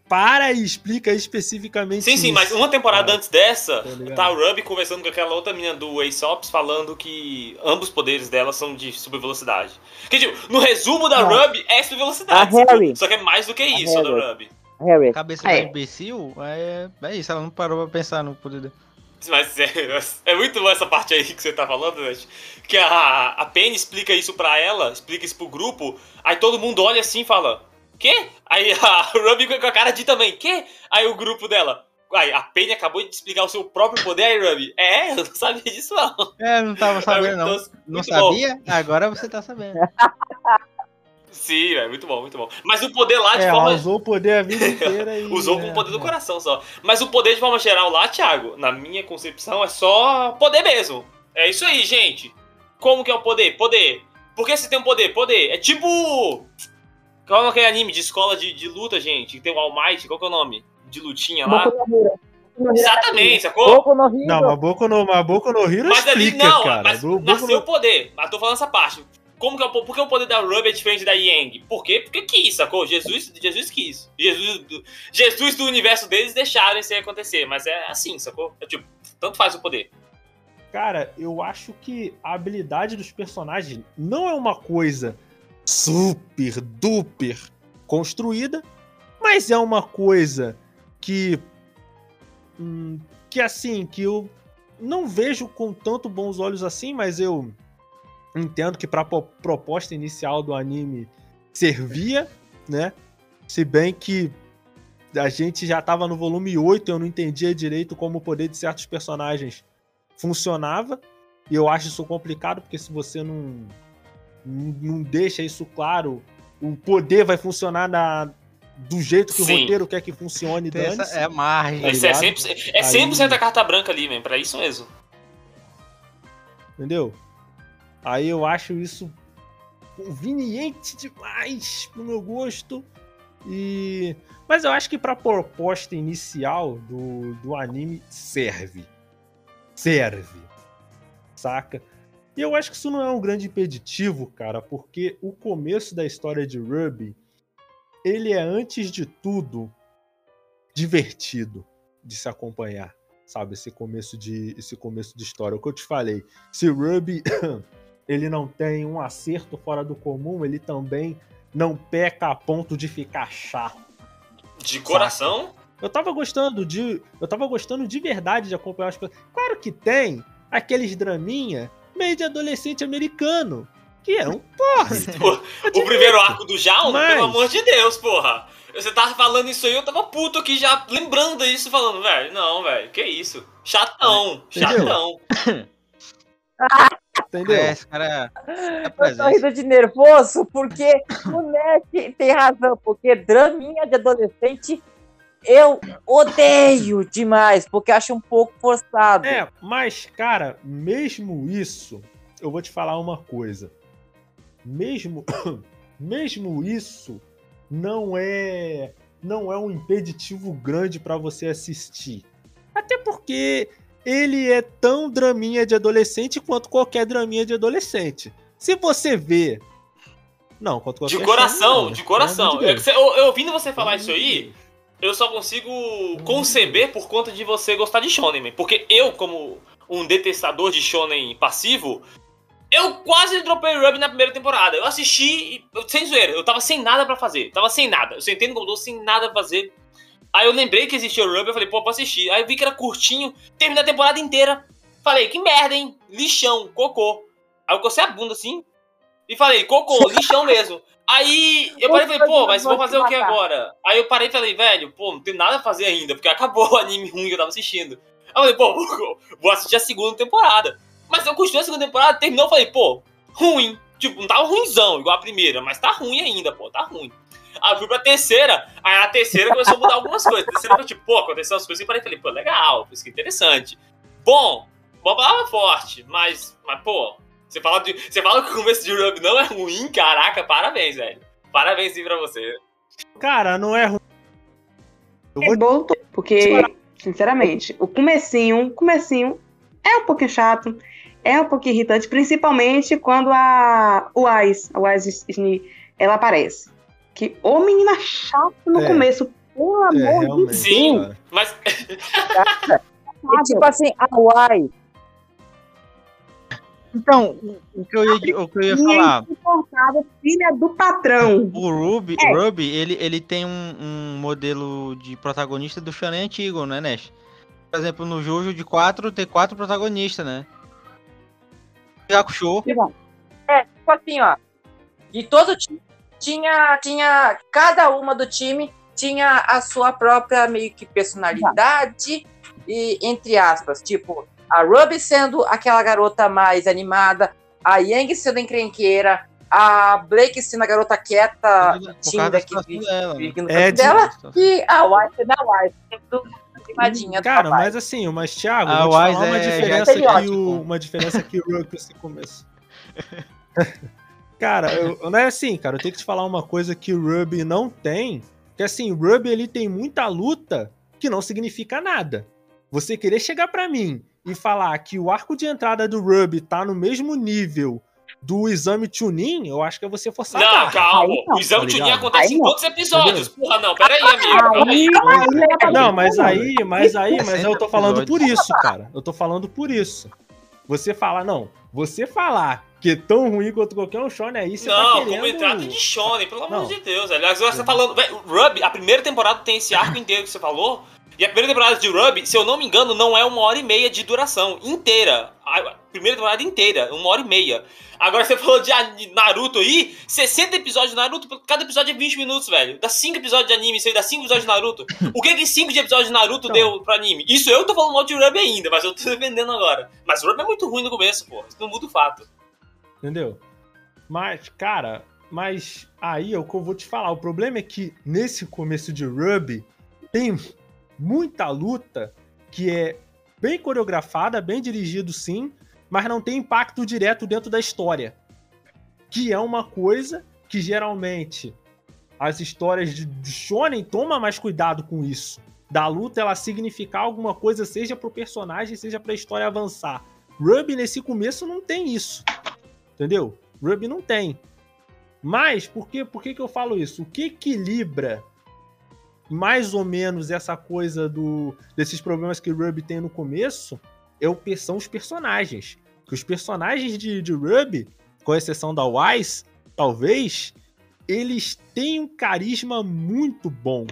para e explica especificamente
Sim,
isso.
sim, mas uma temporada antes dessa, tá, tá o Ruby conversando com aquela outra menina do Aesop's falando que ambos os poderes dela são de super velocidade. Que tipo, no resumo da ah. Ruby é super velocidade, só que é mais do que isso a da Ruby.
Harry. Cabeça é. imbecil, é, é isso, ela não parou pra pensar no poder dela.
Mas é, é, muito boa essa parte aí que você tá falando, né? Que a, a Penny explica isso pra ela, explica isso pro grupo, aí todo mundo olha assim e fala: Quê? Aí a Ruby com a cara de também, quê? Aí o grupo dela. Aí a Penny acabou de explicar o seu próprio poder, aí Ruby. É, eu não sabia disso não.
É, não tava sabendo não. Não sabia? Bom. Agora você tá sabendo.
Sim, é muito bom, muito bom. Mas o poder lá de
é,
forma.
Usou o poder a vida inteira e.
usou com o poder do coração só. Mas o poder de forma geral lá, Thiago, na minha concepção, é só poder mesmo. É isso aí, gente. Como que é o poder? Poder. Por que você tem um poder? Poder. É tipo. Qual é aquele anime de escola de, de luta, gente? Que tem o All Might, qual que é o nome? De lutinha lá? Exatamente, sacou?
Boku no Hero. Não, mas Boku no, mas Boku no Hero
mas
explica,
ali, não,
cara.
Mas Boku nasceu no... o poder. Mas tô falando essa parte. Como que é, por que o poder da Ruby é diferente da Yang? Por quê? Porque quis, sacou? Jesus, Jesus quis. Jesus, Jesus do universo deles deixaram isso acontecer. Mas é assim, sacou? É tipo, tanto faz o poder.
Cara, eu acho que a habilidade dos personagens não é uma coisa super duper construída, mas é uma coisa que. hum, que assim, que eu não vejo com tanto bons olhos assim, mas eu entendo que pra po- proposta inicial do anime servia, né? Se bem que a gente já tava no volume 8, eu não entendia direito como o poder de certos personagens funcionava. E eu acho isso complicado, porque se você não, não deixa isso claro, o poder vai funcionar na, do jeito que
Sim.
o roteiro quer que funcione,
essa- é a margem.
Isso é
ligado?
100%, é 100
Aí-
a carta branca ali, man. Pra isso mesmo.
Entendeu? Aí eu acho isso conveniente demais pro meu gosto. E mas eu acho que pra proposta inicial do, do anime serve. Serve. Saca? E eu acho que isso não é um grande impeditivo, cara, porque o começo da história de Ruby, ele é antes de tudo divertido de se acompanhar, sabe? Esse começo de esse começo de história. O que eu te falei, se Ruby ele não tem um acerto fora do comum, ele também não peca a ponto de ficar chato.
De coração.
Eu tava gostando de. Eu tava gostando de verdade de acompanhar as coisas. Claro que tem aqueles draminha meio de adolescente americano. Que é um porra.
O primeiro arco do Jaun,
Mas-
pelo amor de Deus, porra. Você tava falando isso aí, eu tava puto aqui já lembrando isso, falando, velho, não, velho, que isso? Chatão,
Entendeu?
chatão.
Entendeu?
É, esse cara é
Eu tô rindo de nervoso porque o Neck tem razão, porque draminha de adolescente eu odeio demais, porque acho um pouco forçado.
É, mas, cara, mesmo isso, eu vou te falar uma coisa. Mesmo, mesmo isso não é não é um impeditivo grande pra você assistir. Até porque ele é tão draminha de adolescente quanto qualquer draminha de adolescente. Se você vê não, quanto qualquer
De coração, de coração.
De
Eu, eu- ouvindo você falar isso aí. Eu só consigo conceber por conta de você gostar de shonen. Porque eu, como um detestador de shonen passivo, eu quase dropei Ruby na primeira temporada. Eu assisti, sem zoeira, eu tava sem nada pra fazer. Tava sem nada. Eu sentei no computador sem nada pra fazer. Aí eu lembrei que existia o Ruby, eu falei, pô, vou assistir. Aí eu vi que era curtinho, terminei a temporada inteira. Falei, que merda, hein? Lixão, cocô. Aí eu cocei a bunda assim e falei, cocô, lixão mesmo. Aí eu parei e falei, pô, mas vou fazer o que agora? Aí eu parei e falei, velho, pô, não tem nada a fazer ainda, porque acabou o anime ruim que eu tava assistindo. Aí eu falei, pô, vou, assistir a segunda temporada. Mas eu continuei a segunda temporada, terminou, eu falei, pô, ruim. Tipo, não tava ruimzão, igual a primeira, mas tá ruim ainda, pô, tá ruim. Aí eu fui pra terceira, aí a terceira começou a mudar algumas coisas. A terceira foi tipo, pô, aconteceu umas coisas e parei e falei, pô, legal, isso que interessante. Bom, uma palavra forte, mas, mas pô, você fala, de, você fala que o começo de Ruby não é ruim, caraca, parabéns, velho. Parabéns sim pra você.
Cara, não é ruim. Eu vou
É bom, porque, sinceramente, o comecinho, o comecinho é um pouquinho chato, é um pouquinho irritante, principalmente quando a o Wise, a Wise Sni, ela aparece. Que ô menina chata no
É.
começo, pelo
É,
amor de. Deus.
Sim.
cara.
Mas,
E tipo assim, a Uai,
Então, o- que eu ia, o que eu ia
E
falar,
filha do patrão.
o Ruby,
É.
Ruby ele, ele tem um, um modelo de protagonista do shonen antigo, né, Nash? Por exemplo, no Jojo de 4 tem quatro protagonistas, né? Hakusho,
é, tipo assim, ó. De todo time tinha, tinha. Cada uma do time tinha a sua própria meio que personalidade. E, entre aspas, tipo, a Ruby sendo aquela garota mais animada, a Yang sendo encrenqueira, a Blake sendo a garota quieta, tímida que vive,
dela, né?
vive no
É,
canto dela,
de-
e a White sendo a White, sendo animadinha do
Cara, mas assim, mas Thiago,
A
vou falar
Wise
uma
é
diferença que
estereótipo.
o, uma diferença que o Ruby esse começo. cara, eu, não é assim, cara, eu tenho que te falar uma coisa que o Ruby não tem, que assim, o Ruby ele tem muita luta que não significa nada. Você querer chegar pra mim e falar que o arco de entrada do Ruby tá no mesmo nível do exame Chunin, eu acho que é você forçar a
não,
barra.
calma.
Aí não.
o exame
Tá
acontece
Aí
em quantos episódios? Porra, não, pera aí, amigo. Aí.
Aí,
Não, mas aí, mas aí, mas
60
eu tô falando por isso, cara. Eu tô falando por isso. Você falar, não, você falar que é tão ruim quanto qualquer um shonen aí, você
Não,
tá querendo...
como entrada de Shonen, pelo amor
Não.
de Deus. Agora você tá falando. Velho, o Ruby, a primeira temporada tem esse arco inteiro que você falou. E a primeira temporada de Ruby, se eu não me engano, não é uma hora e meia de duração inteira. A primeira temporada inteira, uma hora e meia. Agora você falou de Naruto aí, 60 episódios de Naruto, cada episódio é 20 minutos, velho. Dá 5 episódios de anime, isso aí dá 5 episódios de Naruto. O que que 5 de episódios de Naruto
Então.
deu pro anime? Isso eu tô falando mal de Ruby ainda, mas eu tô defendendo agora. Mas Ruby é muito ruim no começo, pô. Isso não muda o fato.
Entendeu? Mas, cara, mas aí é o que eu vou te falar. O problema é que nesse começo de Ruby tem muita luta que é bem coreografada, bem dirigido sim, mas não tem impacto direto dentro da história. Que é uma coisa que geralmente as histórias de, Shonen tomam mais cuidado com isso. Da luta ela significar alguma coisa, seja pro personagem, seja pra história avançar. Ruby nesse começo não tem isso. Entendeu? Ruby não tem. Mas, por que, por que, que eu falo isso? O que equilibra mais ou menos essa coisa do desses problemas que Ruby tem no começo é o, são os personagens. Que os personagens de, de Ruby, com exceção da Wise, talvez, eles têm um carisma muito bom.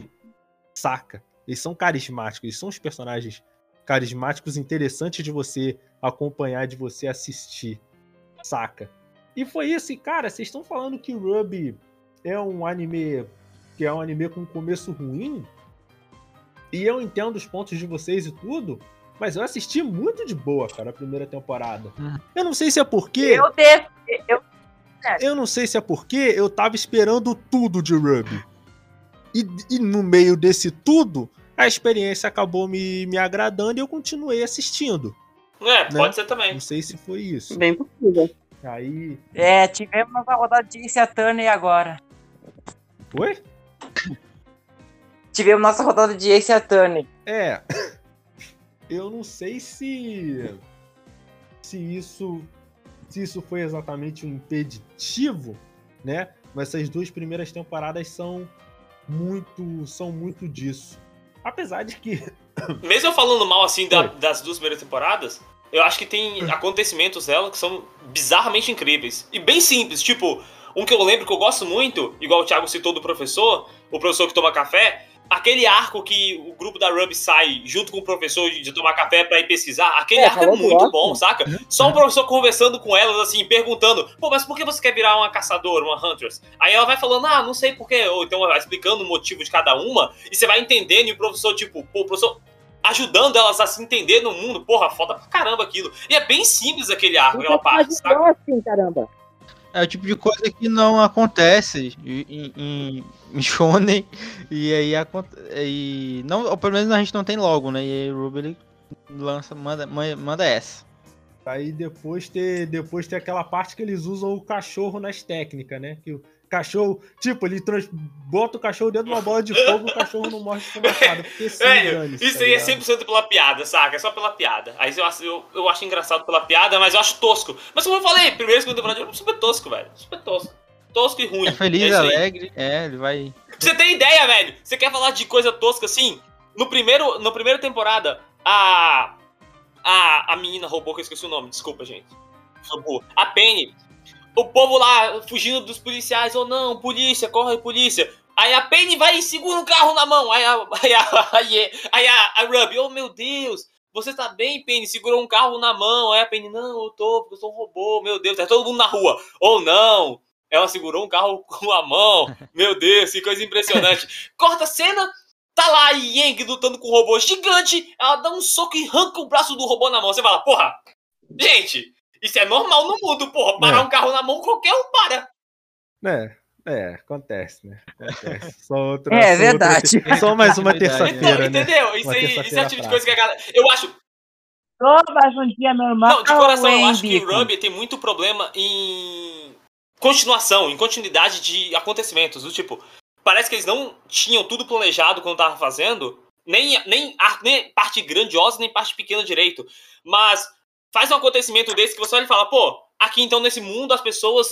Saca? Eles são carismáticos, eles são os personagens carismáticos interessantes de você acompanhar, de você assistir. Saca? E foi isso, e cara, vocês estão falando que Ruby é um anime que é um anime com um começo ruim? E eu entendo os pontos de vocês e tudo, mas eu assisti muito de boa, cara, a primeira temporada.
Uhum.
Eu não sei se é porque
Eu dei. Eu,
eu não sei se é porque eu tava esperando tudo de Ruby. E, e no meio desse tudo, a experiência acabou me, me agradando e eu continuei assistindo.
É,
Né?
pode ser também.
Não sei se foi isso.
Bem possível.
Aí.
é, tivemos a rodada de Ace Attorney agora.
Oi?
Tivemos nossa rodada de Ace Attorney.
É. Eu não sei se. Se isso. Se isso foi exatamente um impeditivo, né? Mas essas duas primeiras temporadas são muito. são muito disso. Apesar de que.
Mesmo eu falando mal assim da- das duas primeiras temporadas, eu acho que tem acontecimentos dela que são bizarramente incríveis. E bem simples, tipo, um que eu lembro que eu gosto muito, igual o Thiago citou do professor, o professor que toma café, aquele arco que o grupo da Ruby sai junto com o professor de, tomar café pra ir pesquisar, aquele
É,
arco é muito bom, saca? Só o professor conversando com elas, assim, perguntando, pô, mas por que você quer virar uma caçadora, uma huntress? Aí ela vai falando, ah, não sei porquê, ou então vai explicando o motivo de cada uma, e você vai entendendo, e o professor, tipo, pô, o professor ajudando elas a se entender no mundo, porra, foda pra caramba aquilo. E é bem simples aquele arco, aquela parte, saca?
assim, caramba.
É o tipo de coisa que não acontece em, em, em Shonen. E aí acontece. E não, ou pelo menos a gente não tem logo, né? E aí o Ruby ele lança, manda, man- manda essa.
Aí depois ter, depois ter aquela parte que eles usam o cachorro nas técnicas, né? Que cachorro, tipo, ele trans, bota o cachorro dentro de uma bola de fogo e o cachorro não morre. Porque sim,
Velho, isso
tá
aí é
ligado?
100% pela piada, saca? É só pela piada. Aí eu, acho- eu, eu acho engraçado pela piada, mas eu acho tosco. Mas como eu falei, primeiro e segunda temporada é super tosco, velho. Super tosco. Tosco e ruim.
É feliz,
aí.
alegre. É, ele vai.
Você ter ideia, velho, você quer falar de coisa tosca assim? No primeiro, no primeira temporada, a. A, a menina robô, que eu esqueci o nome, desculpa, gente. Robô. A Penny. O povo lá fugindo dos policiais, ou não, polícia, corre, polícia. Aí a Penny vai e segura um carro na mão. Aí a, aí a, aí, aí a, a Ruby, oh meu Deus, você tá bem, Penny? Segurou um carro na mão. Aí a Penny, não, eu tô, porque eu sou um robô, meu Deus. Tá todo mundo na rua. Ou não, ela segurou um carro com a mão. Meu Deus, que coisa impressionante. Corta a cena, tá lá a Yang lutando com um robô gigante. Ela dá um soco e arranca o braço do robô na mão. Você fala, porra, gente, isso é normal no mundo, porra. Parar
É.
um carro na mão, qualquer um para.
É, é, acontece, né? Acontece. Só outra,
É
só
verdade.
te- Só mais uma
Verdade,
Então,
terça-feira, né?
entendeu? Isso, aí, isso é
terça-feira
o tipo de coisa que a galera. Eu acho.
Todas um dia normal.
Não, de coração, eu acho que
bico?
Ruby tem muito problema em continuação, em continuidade de acontecimentos. Do tipo, parece que eles não tinham tudo planejado quando tava fazendo, nem, nem, nem parte grandiosa, nem parte pequena direito. Mas faz um acontecimento desse que você olha e fala, pô, aqui então nesse mundo as pessoas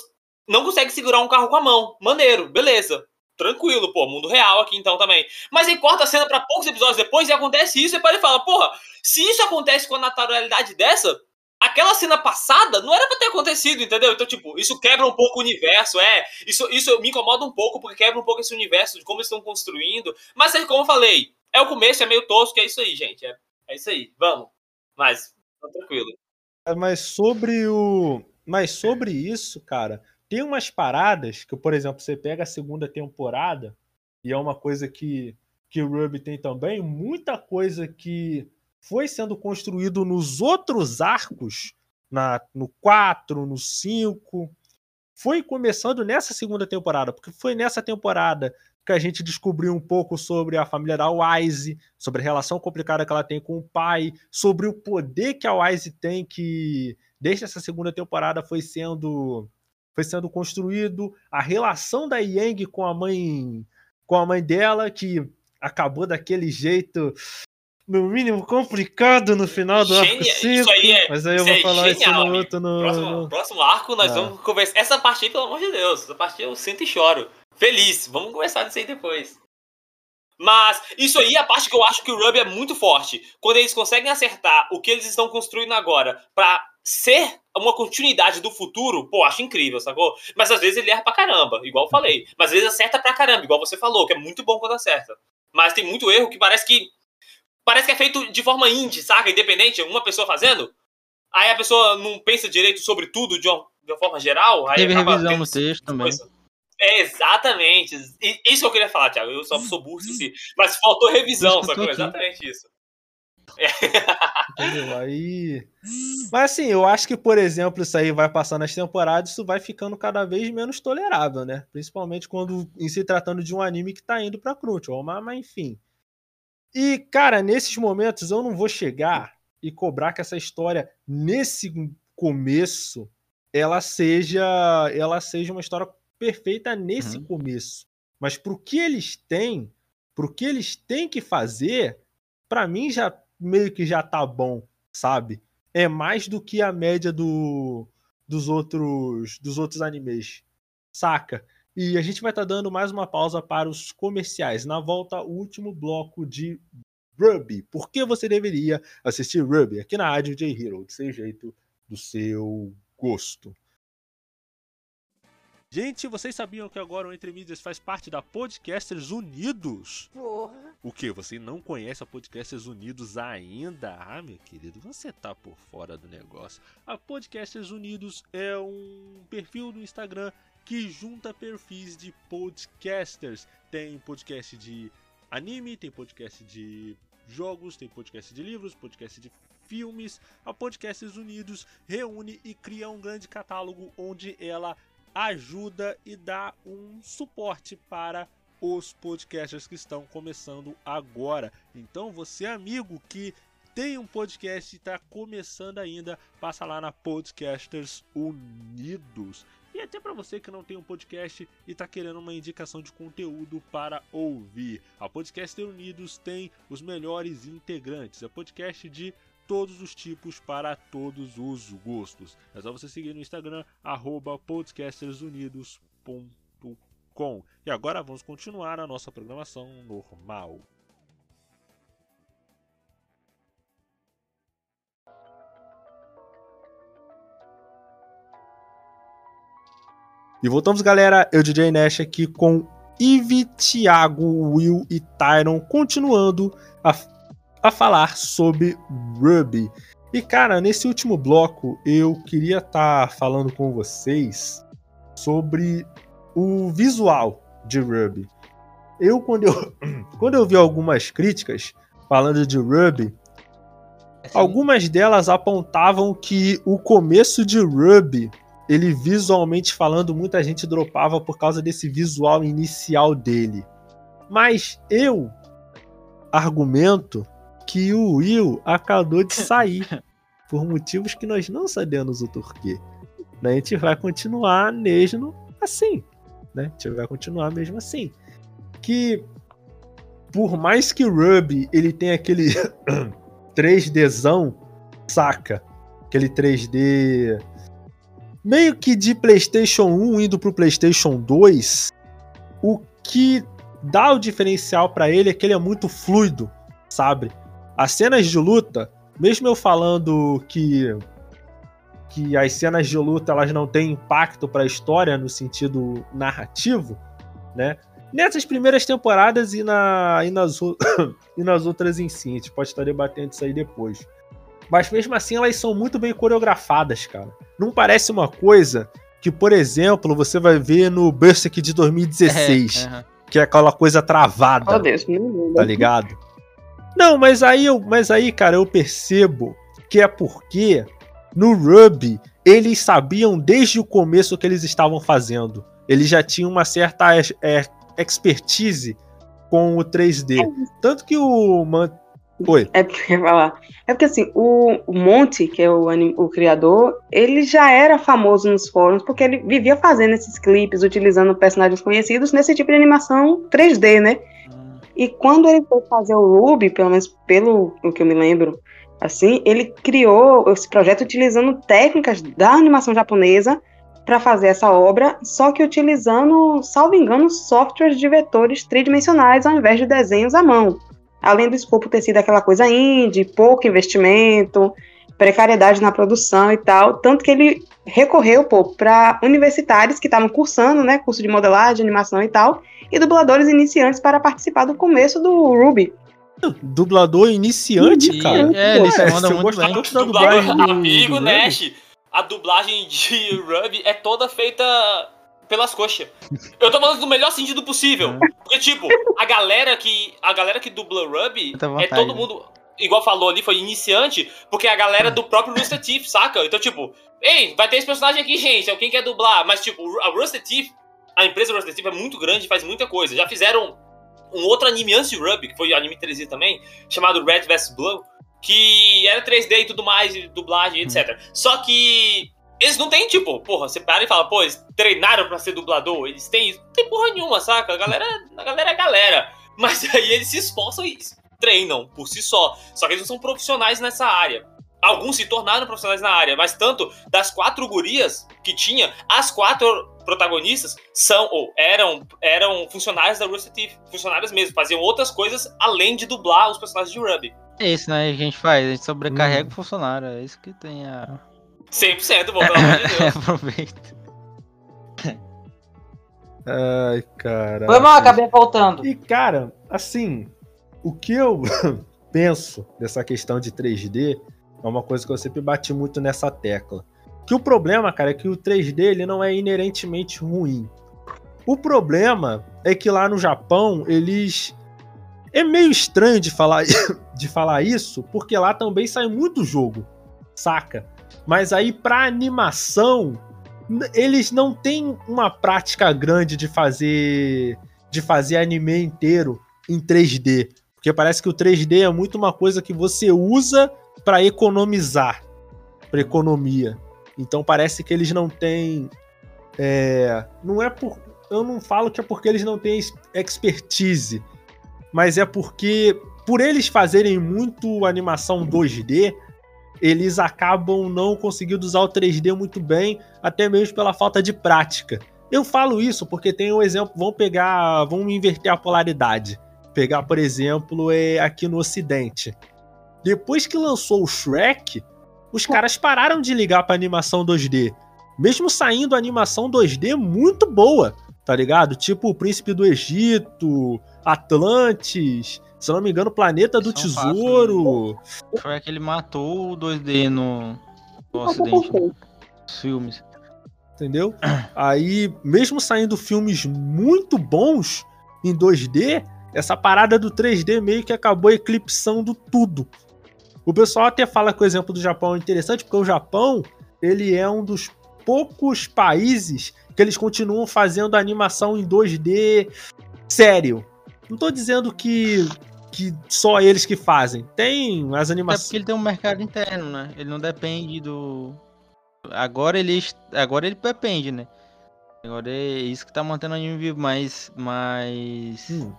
não conseguem segurar um carro com a mão. Maneiro, beleza. Tranquilo, pô, mundo real aqui então também. Mas aí corta a cena pra poucos episódios depois e acontece isso, e para e fala, porra, se isso acontece com a naturalidade dessa, aquela cena passada não era pra ter acontecido, entendeu? Então, tipo, isso quebra um pouco o universo, é. Isso, isso me incomoda um pouco, porque quebra um pouco esse universo de como eles estão construindo. Mas aí, como eu falei, É o começo, é meio tosco, é isso aí, gente. É, é isso aí, vamos. Mas, tá tranquilo.
É, Mas sobre o. Mas sobre isso, cara, tem umas paradas que, por exemplo, você pega a segunda temporada, e é uma coisa que, que o Ruby tem também, muita coisa que foi sendo construído nos outros arcos, na, no 4, no 5, foi começando nessa segunda temporada, porque foi nessa temporada que a gente descobriu um pouco sobre a família da Wise, sobre a relação complicada que ela tem com o pai, sobre o poder que a Wise tem, que desde essa segunda temporada foi sendo foi sendo construído, a relação da Yang com a mãe com a mãe dela, que acabou daquele jeito, no mínimo complicado no final do arco
Genia-
5.
isso aí é-
mas aí eu
isso
vou
é
falar isso
genial,
no
amigo.
outro. No,
Próximo, próximo arco, nós
Ah.
vamos conversar. Essa parte aí, pelo amor de Deus. Essa parte eu sinto e choro. Feliz. Vamos conversar disso aí depois. Mas isso aí é a parte que eu acho que o Ruby é muito forte. Quando eles conseguem acertar o que eles estão construindo agora pra ser uma continuidade do futuro, pô, acho incrível, sacou? Mas às vezes ele erra pra caramba, igual eu falei. Mas às vezes acerta pra caramba, igual você falou, que é muito bom quando acerta. Mas tem muito erro que parece que. Parece que é feito de forma indie, saca? Independente, uma pessoa fazendo. Aí a pessoa não pensa direito sobre tudo de uma, de uma forma geral. Aí
Teve revisão no texto também.
É, exatamente. Isso que eu queria falar, Thiago. Eu só sou burro, esqueci. Mas faltou revisão, sacou? Exatamente isso.
Entendeu? Aí. Mas assim, eu acho que, por exemplo, isso aí vai passando as temporadas, isso vai ficando cada vez menos tolerável, né? Principalmente quando em se tratando de um anime que tá indo pra Crunchyroll, mas, mas enfim. E, cara, nesses momentos eu não vou chegar e cobrar que essa história, nesse começo, ela seja, ela seja uma história perfeita nesse
Uhum.
começo. Mas pro que eles têm, pro que eles têm que fazer, pra mim já meio que já tá bom, sabe? É mais do que a média do, dos outros dos outros animes, saca? E a gente vai estar dando mais uma pausa para os comerciais. Na volta, o último bloco de Ruby. Por que você deveria assistir Ruby aqui na Rádio J Hero, de seu jeito, do seu gosto? Gente, vocês sabiam que agora o Entre Mídias faz parte da Podcasters Unidos?
Porra.
O que? Você não conhece a Podcasters Unidos ainda? Ah, meu querido, você tá por fora do negócio. A Podcasters Unidos é um perfil no Instagram que junta perfis de podcasters. Tem podcast de anime, tem podcast de jogos, tem podcast de livros, podcast de filmes. A Podcasters Unidos reúne e cria um grande catálogo onde ela ajuda e dá um suporte para os podcasters que estão começando agora. Então, você amigo que tem um podcast e está começando ainda, passa lá na Podcasters Unidos. Até para você que não tem um podcast e está querendo uma indicação de conteúdo para ouvir. A Podcaster Unidos tem os melhores integrantes. É podcast de todos os tipos para todos os gostos. É só você seguir no Instagram, podcastersunidos.com. E agora vamos continuar a nossa programação normal. E voltamos, galera. Eu, DJ Nash, aqui com Eve, Thiago, Will e Tyron, continuando a, a falar sobre Ruby. E, cara, nesse último bloco, eu queria estar falando com vocês sobre o visual de Ruby. Eu, quando eu, quando eu vi algumas críticas falando de Ruby, algumas delas apontavam que o começo de Ruby ele visualmente falando, muita gente dropava por causa desse visual inicial dele. Mas eu argumento que o Will acabou de sair por motivos que nós não sabemos o porquê. A gente vai continuar mesmo assim, né? A gente vai continuar mesmo assim. Que por mais que o Ruby ele tenha aquele 3Dzão, saca? Aquele 3D meio que de PlayStation 1 indo pro PlayStation 2, o que dá o diferencial para ele é que ele é muito fluido, sabe? As cenas de luta, mesmo eu falando que que as cenas de luta elas não têm impacto para a história no sentido narrativo, né? Nessas primeiras temporadas e, na, e, nas, e nas outras em si, a gente pode estar debatendo isso aí depois. Mas mesmo assim, elas são muito bem coreografadas, cara. Não parece uma coisa que, por exemplo, você vai ver no Berserk de 2016,
É,
que é aquela coisa travada
Oh, Deus,
tá ligado? Não, mas aí, eu, mas aí, cara, eu percebo que é porque no Ruby eles sabiam desde o começo o que eles estavam fazendo. Eles já tinham uma certa é, expertise com o 3D. Tanto que o. Oi.
É porque falar. É porque assim, o, o Monte, que é o, o criador, ele já era famoso nos fóruns porque ele vivia fazendo esses clipes, utilizando personagens conhecidos nesse tipo de animação 3D, né?
Hum,
E quando ele foi fazer o Ruby, pelo menos pelo o que eu me lembro, assim, ele criou esse projeto utilizando técnicas da animação japonesa para fazer essa obra, só que utilizando, salvo engano, softwares de vetores tridimensionais ao invés de desenhos à mão. Além do escopo ter sido aquela coisa indie, pouco investimento, precariedade na produção e tal, tanto que ele recorreu para universitários que estavam cursando, né, curso de modelagem, animação e tal, e dubladores iniciantes para participar do começo do Ruby.
Dublador iniciante,
E-
cara.
é, ele se
Ué,
manda
você
muito bem.
Dublador,
dublagem do-
amigo? Nash, a dublagem de Ruby é toda feita pelas coxas. Eu tô falando do melhor sentido possível.
Hum.
Porque, tipo, a galera que. A galera que dubla Ruby é todo mundo. Igual falou ali, foi iniciante, porque é a galera do próprio Rooster Teeth, saca? Então, tipo, ei, vai ter esse personagem aqui, gente, é quem quer dublar. Mas, tipo, a Rooster Teeth, a empresa Rooster Teeth é muito grande, faz muita coisa. Já fizeram um outro anime antes de Ruby, que foi anime 3D também, chamado Red vs Blue, que era 3D e tudo mais, e dublagem, etc. Só que eles não têm, tipo, porra, você para e fala, pô, eles treinaram pra ser dublador, eles têm. Não tem porra nenhuma, saca? A galera, a galera é galera. Mas aí eles se esforçam e treinam por si só. Só que eles não são profissionais nessa área. Alguns se tornaram profissionais na área, mas tanto das quatro gurias que tinha, as quatro protagonistas são ou eram eram funcionários da Rooster Teeth, funcionários mesmo, faziam outras coisas além de dublar os personagens de Ruby.
É isso, né? A gente faz, a gente sobrecarrega
Hum.
o funcionário. É isso que tem a.
100%, pô, pelo amor de Deus.
Aproveita.
Ai, cara.
Foi mal, acabei voltando.
E, cara, assim, o que eu penso dessa questão de 3D é uma coisa que eu sempre bati muito nessa tecla. Que o problema, cara, é que o 3D ele não é inerentemente ruim. O problema é que lá no Japão eles. É meio estranho de falar, de falar isso, porque lá também sai muito jogo, saca? Mas aí pra animação, eles não têm uma prática grande de fazer de fazer anime inteiro em 3D, porque parece que o 3D é muito uma coisa que você usa pra economizar, pra economia. Então parece que eles não têm é, não é por eu não falo que é porque eles não têm ex- expertise, mas é porque por eles fazerem muito animação 2D, eles acabam não conseguindo usar o 3D muito bem, até mesmo pela falta de prática. Eu falo isso porque tem um exemplo, vamos pegar, vamos inverter a polaridade. Pegar, por exemplo, é, aqui no ocidente. Depois que lançou o Shrek, os caras pararam de ligar pra animação 2D. Mesmo saindo animação 2D muito boa, tá ligado? Tipo o Príncipe do Egito, Atlantis, se eu não me engano, Planeta do
fáceis,
Tesouro.
Foi que ele matou o 2D no, no ocidente, né? Os filmes.
entendeu? Aí, mesmo saindo filmes muito bons em 2D, essa parada do 3D meio que acabou eclipsando tudo. O pessoal até fala que o exemplo do Japão é interessante, porque o Japão, ele é um dos poucos países que eles continuam fazendo animação em 2D sério. Não tô dizendo que, que só eles que fazem. Tem as animações...
porque ele tem um mercado interno, né? Ele não depende do. Agora ele, agora ele depende, né? Agora é isso que tá mantendo o anime vivo, mas. Mas.
Hum.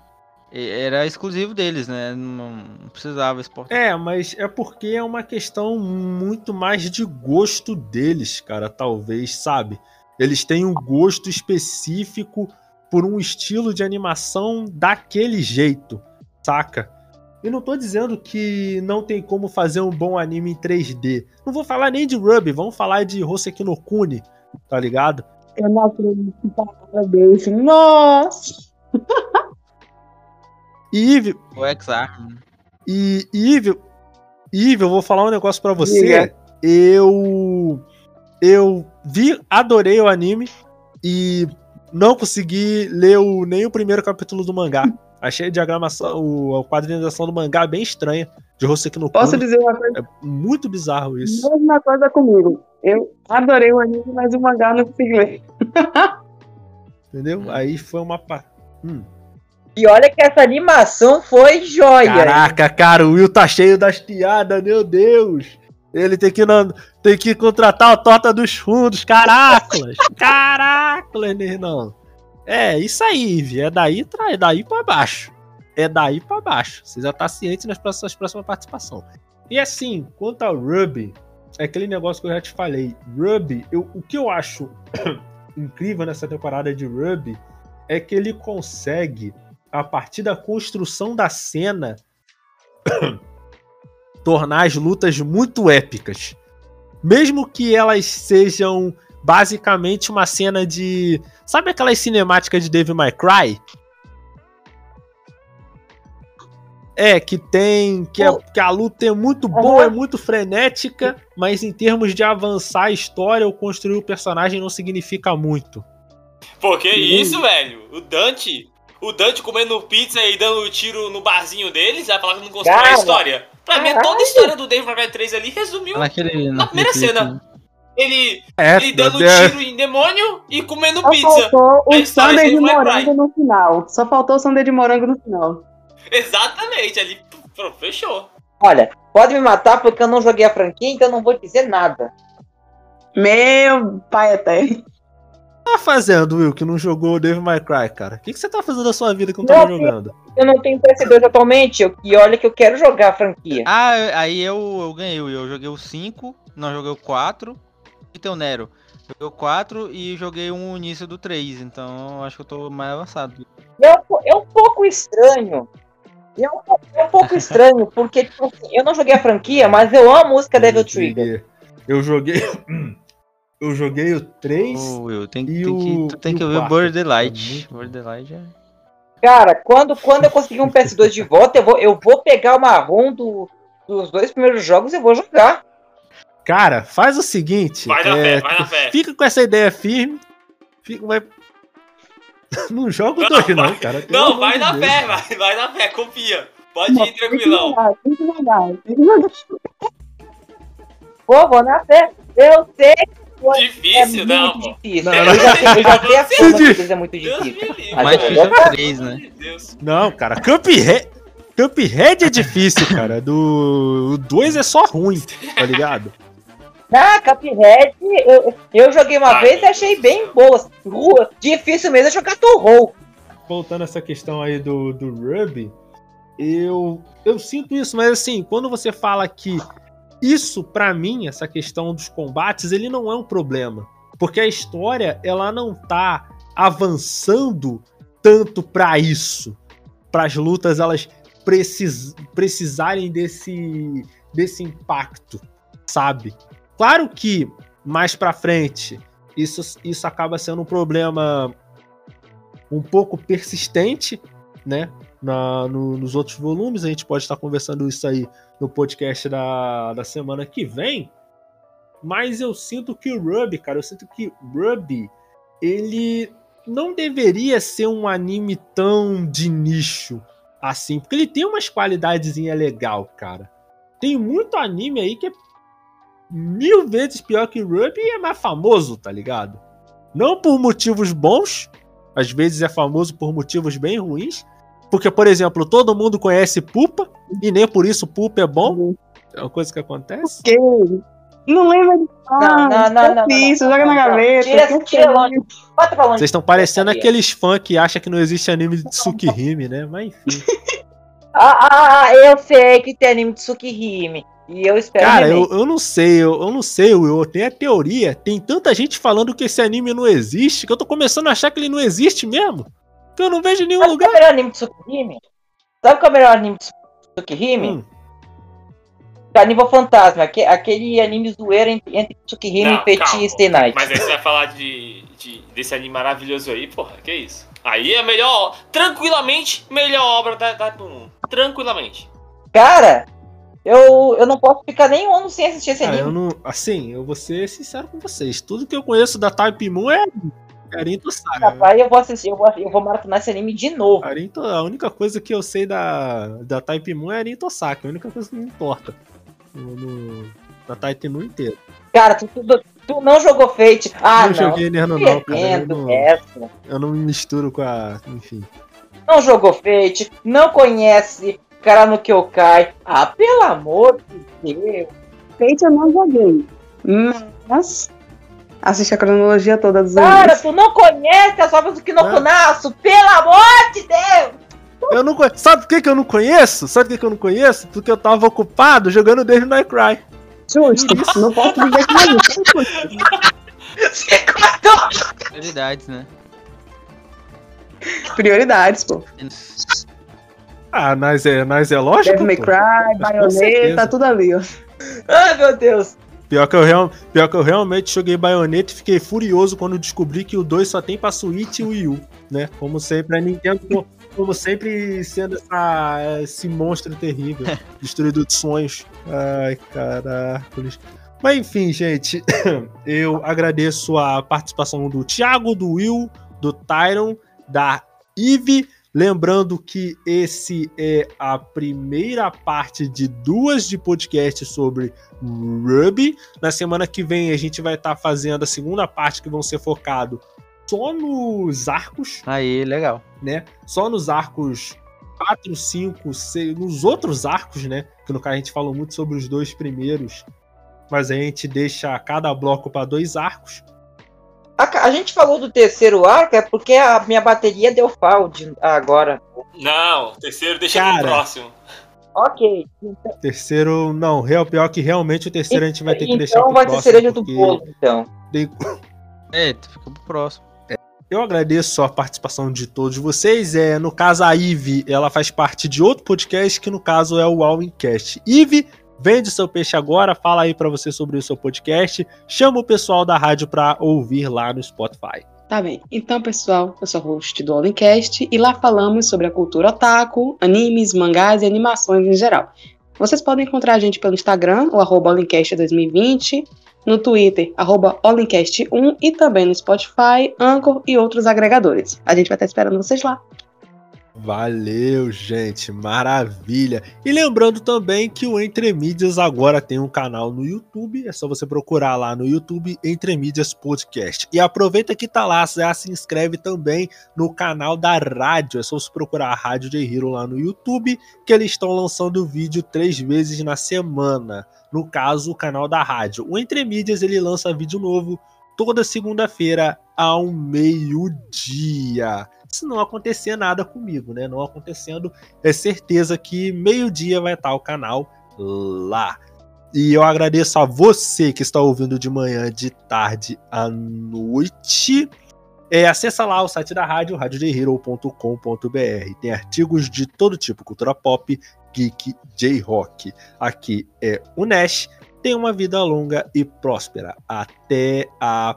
Era exclusivo deles, né? Não precisava exportar.
É, mas é porque é uma questão muito mais de gosto deles, cara, talvez, sabe? Eles têm um gosto específico por um estilo de animação daquele jeito, saca? E não tô dizendo que não tem como fazer um bom anime em 3D. Não vou falar nem de Ruby, vamos falar de Hoseki no Kuni, tá ligado?
Eu não acredito que palavra desse. Nossa!
E Ive,
O X-Arm.
e e Ive, Ive, eu vou falar um negócio pra você. Eu eu vi, adorei o anime e não consegui ler o, nem o primeiro capítulo do mangá. Achei a diagramação, o, a quadrinização do mangá bem estranha. De Hoseki no
Posso dizer uma coisa?
É muito bizarro isso.
Mesma coisa comigo. Eu adorei o anime, mas o mangá não consegui ler.
Entendeu? Aí foi uma. Hum.
E olha que essa animação foi joia.
Caraca, cara, o Will tá cheio das piadas, meu Deus. Ele tem que, na- tem que contratar a torta dos fundos, caracas. Caracas, não. É, isso aí, Vi. É daí, tra- é daí pra baixo. É daí pra baixo. Você já tá ciente nas próximas, próximas participações. E assim, quanto ao Ruby, é aquele negócio que eu já te falei. Ruby, eu, o que eu acho incrível nessa temporada de Ruby é que ele consegue, a partir da construção da cena, tornar as lutas muito épicas. Mesmo que elas sejam basicamente uma cena de. Sabe aquelas cinemáticas de Devil May Cry? É, que tem. Que, é- que a luta é muito boa, é muito frenética, mas em termos de avançar a história ou construir o personagem não significa muito.
Pô, que isso, velho? O Dante. O Dante comendo pizza e dando tiro no barzinho deles, vai falar que não constrói a história. Pra mim, toda a história do Devil May Cry 3 ali resumiu
Naquele,
na primeira
naquele
cena. Ele,
É,
ele dando
é-
tiro em demônio e comendo
Só
pizza.
faltou o sundae
de
morango no final. Só faltou o sundae de morango no final.
Exatamente, ali, pronto, fechou.
Olha, pode me matar porque eu não joguei a franquia, então eu não vou dizer nada.
Meu pai eterno.
tá fazendo, Will, que não jogou o Devil May Cry, cara? O que, que você tá fazendo da sua vida que não
Não, filho.
jogando?
Eu não tenho PS2 atualmente, eu- e olha que eu quero jogar a franquia.
Ah, aí eu, eu ganhei. Eu joguei o 5, não joguei o 4 e tem o Nero. Joguei o 4 e joguei um início do 3, então acho que eu tô mais avançado.
É um, é um pouco estranho. É um, é um pouco estranho, porque tipo assim, eu não joguei a franquia, mas eu amo a música Devil Trigger.
Eu joguei. Eu joguei o 3.
Ô, Will, tem,
E
tem
o-
que, tu tem
e
que
o
ouvir o? Borderlight.
É muito bom.
Borderlight é.
Cara, quando, quando eu conseguir um PS2 de volta, eu vou, eu vou pegar o marrom do, dos dois primeiros jogos e vou jogar.
Cara, faz o seguinte.
Vai na
é,
fé, vai na fé.
Fica com essa ideia firme. Fica, vai... Não joga o
Não,
2, não,
vai-
cara.
Não, vai na
Deus.
fé, vai, vai na fé, confia. Pode
Não,
ir tranquilão.
Tem que jogar, tem que jogar.
Vou, vou na fé. Eu sei que é
Difícil, não,
muito
pô.
difícil.
Não,
eu,
não.
já, eu já sei a forma que é muito difícil.
Mais difícil
vou
é
jogar.
o 3, né?
Não, cara. Cuphead. Cuphead é difícil, cara. Do. O 2 é só ruim, tá ligado?
Ah, Cuphead, eu, eu joguei uma
Ai,
vez e achei bem boa. Rua, difícil mesmo é jogar Torrou.
voltando a essa questão aí do, do Ruby, eu, eu sinto isso, mas assim, quando você fala que isso, pra mim, essa questão dos combates, ele não é um problema. Porque a história, ela não tá avançando tanto pra isso. Para as lutas, elas precis, precisarem desse, desse impacto, sabe? Claro que, mais pra frente, isso, isso acaba sendo um problema um pouco persistente, né? Na, no- nos outros volumes. A gente pode estar conversando isso aí no podcast da, da semana que vem. Mas eu sinto que o Ruby, cara, eu sinto que Ruby, ele não deveria ser um anime tão de nicho assim. Porque ele tem umas qualidades legal, cara. Tem muito anime aí que é mil vezes pior que Ruby e é mais famoso, tá ligado? Não por motivos bons, às vezes é famoso por motivos bem ruins. Porque, por exemplo, todo mundo conhece Pupa e nem por isso Pupa é bom. É uma coisa que acontece.
Que? Não lembra de
Não,
ah,
não, não, não,
Isso,
não,
joga
não,
na
não.
gaveta.
Tira- tira
feio.
longe. Bota pra longe.
Vocês estão parecendo aqueles fãs que acham que não existe anime de Tsukihime, né? Mas enfim.
Ah, ah, ah, eu sei que tem anime de Tsukihime. E eu espero
Cara, eu, eu não sei, eu, eu não sei, Will. Eu tenho a teoria. Tem tanta gente falando que esse anime não existe que eu tô começando a achar que ele não existe mesmo. Que eu não vejo em nenhum
Sabe qual é
lugar.
o melhor anime de Tsukihime? Sabe qual é o melhor anime de Tsukihime?
Hum,
Carnival Fantasma, aque- aquele anime zoeiro entre, entre Tsukihime
Não,
e
calma.
e Stay Night.
Mas aí você vai falar de, de- desse anime maravilhoso aí, porra, que isso? Aí é melhor, tranquilamente, melhor obra da Type Moon. Tranquilamente.
Cara, eu, eu não posso ficar nem um ano sem assistir esse
Ah,
anime.
eu não. Assim, eu vou ser sincero com vocês. Tudo que eu conheço da Type Moon é Arinto Saga.
Rapaz, eu vou assistir, eu vou, eu vou maratonar esse anime de novo.
Arinto, a única coisa que eu sei da, da Type Moon é Arinto Osaka. A única coisa que não importa. No, no- na Type Moon inteira.
Cara, tu, tu, tu não jogou Fate. Ah,
não,
não.
joguei Nerno não, cara. Eu não,
essa.
eu não me misturo com a. Enfim.
Não jogou Fate, não conhece cara no Kyokai. Ah, pelo amor de Deus.
Fate eu não joguei. Mas assisti a cronologia toda dos
Cara,
animes.
tu não conhece as obras do Kinokunasu, pelo amor de Deus!
Eu não conhe- Sabe por que, que eu não conheço? Sabe por que, que eu não conheço? Porque eu tava ocupado jogando Devil May Cry.
Justo. Não posso dizer que não é justo.
Você cortou!
Prioridades, né?
Prioridades, pô.
Ah, mas é, mas é lógico.
Devil May. Cry. Bayonetta, tudo ali, ó.
Ai, meu Deus.
Pior que, eu real, pior que eu realmente joguei Bayonetta e fiquei furioso quando descobri que o 2 só tem pra Switch e Wii U, né? Como sempre, a Nintendo, co- como sempre, sendo essa, esse monstro terrível, destruidor de sonhos. Ai, caracoles. Mas enfim, gente, eu agradeço a participação do Thiago, do Will, do Tyron, da Eve. Lembrando que esse é a primeira parte de duas de podcast sobre Ruby. Na semana que vem a gente vai estar fazendo a segunda parte que vão ser focado só nos arcos,
Aí, legal.
né? Só nos arcos 4, 5, 6, nos outros arcos, né? Que no caso a gente falou muito sobre os dois primeiros, mas a gente deixa cada bloco para dois arcos.
A, a gente falou do terceiro arco é porque a minha bateria deu fall de- agora.
Não, terceiro deixa
Cara.
pro próximo.
Ok.
Terceiro, não, real pior que realmente o terceiro a gente vai ter que deixar
então
pro
vai ser
próximo,
cereja do bolo, então.
tem-
É, tu fica pro próximo.
Eu agradeço a participação de todos vocês. É, no caso, a Ive, ela faz parte de outro podcast, que no caso é o Alwincast. Ive, vende seu peixe agora, fala aí pra você sobre o seu podcast, chama o pessoal da rádio pra ouvir lá no Spotify.
Tá bem. Então, pessoal, eu sou host do Olencast e lá falamos sobre a cultura otaku, animes, mangás e animações em geral. Vocês podem encontrar a gente pelo Instagram, o arroba Olencast2020, no Twitter, arroba Olencast1 e também no Spotify, Anchor e outros agregadores. A gente vai estar esperando vocês lá.
Valeu, gente, maravilha. E lembrando também que o Entre Mídias agora tem um canal no YouTube, é só você procurar lá no YouTube Entre Mídias Podcast. E aproveita que tá lá, já se inscreve também no canal da rádio, é só você procurar a Rádio J Hero lá no YouTube, que eles estão lançando vídeo três vezes na semana. No caso, o canal da rádio. O Entre Mídias ele lança vídeo novo toda segunda-feira ao meio-dia se não acontecer nada comigo, né? Não acontecendo, é certeza que meio-dia vai estar o canal lá. E eu agradeço a você que está ouvindo de manhã, de tarde à noite. É, acessa lá o site da rádio, radiojhero.com.br. Tem artigos de todo tipo, cultura pop, geek, J-rock. Aqui é o Nash. Tenha uma vida longa e próspera. Até a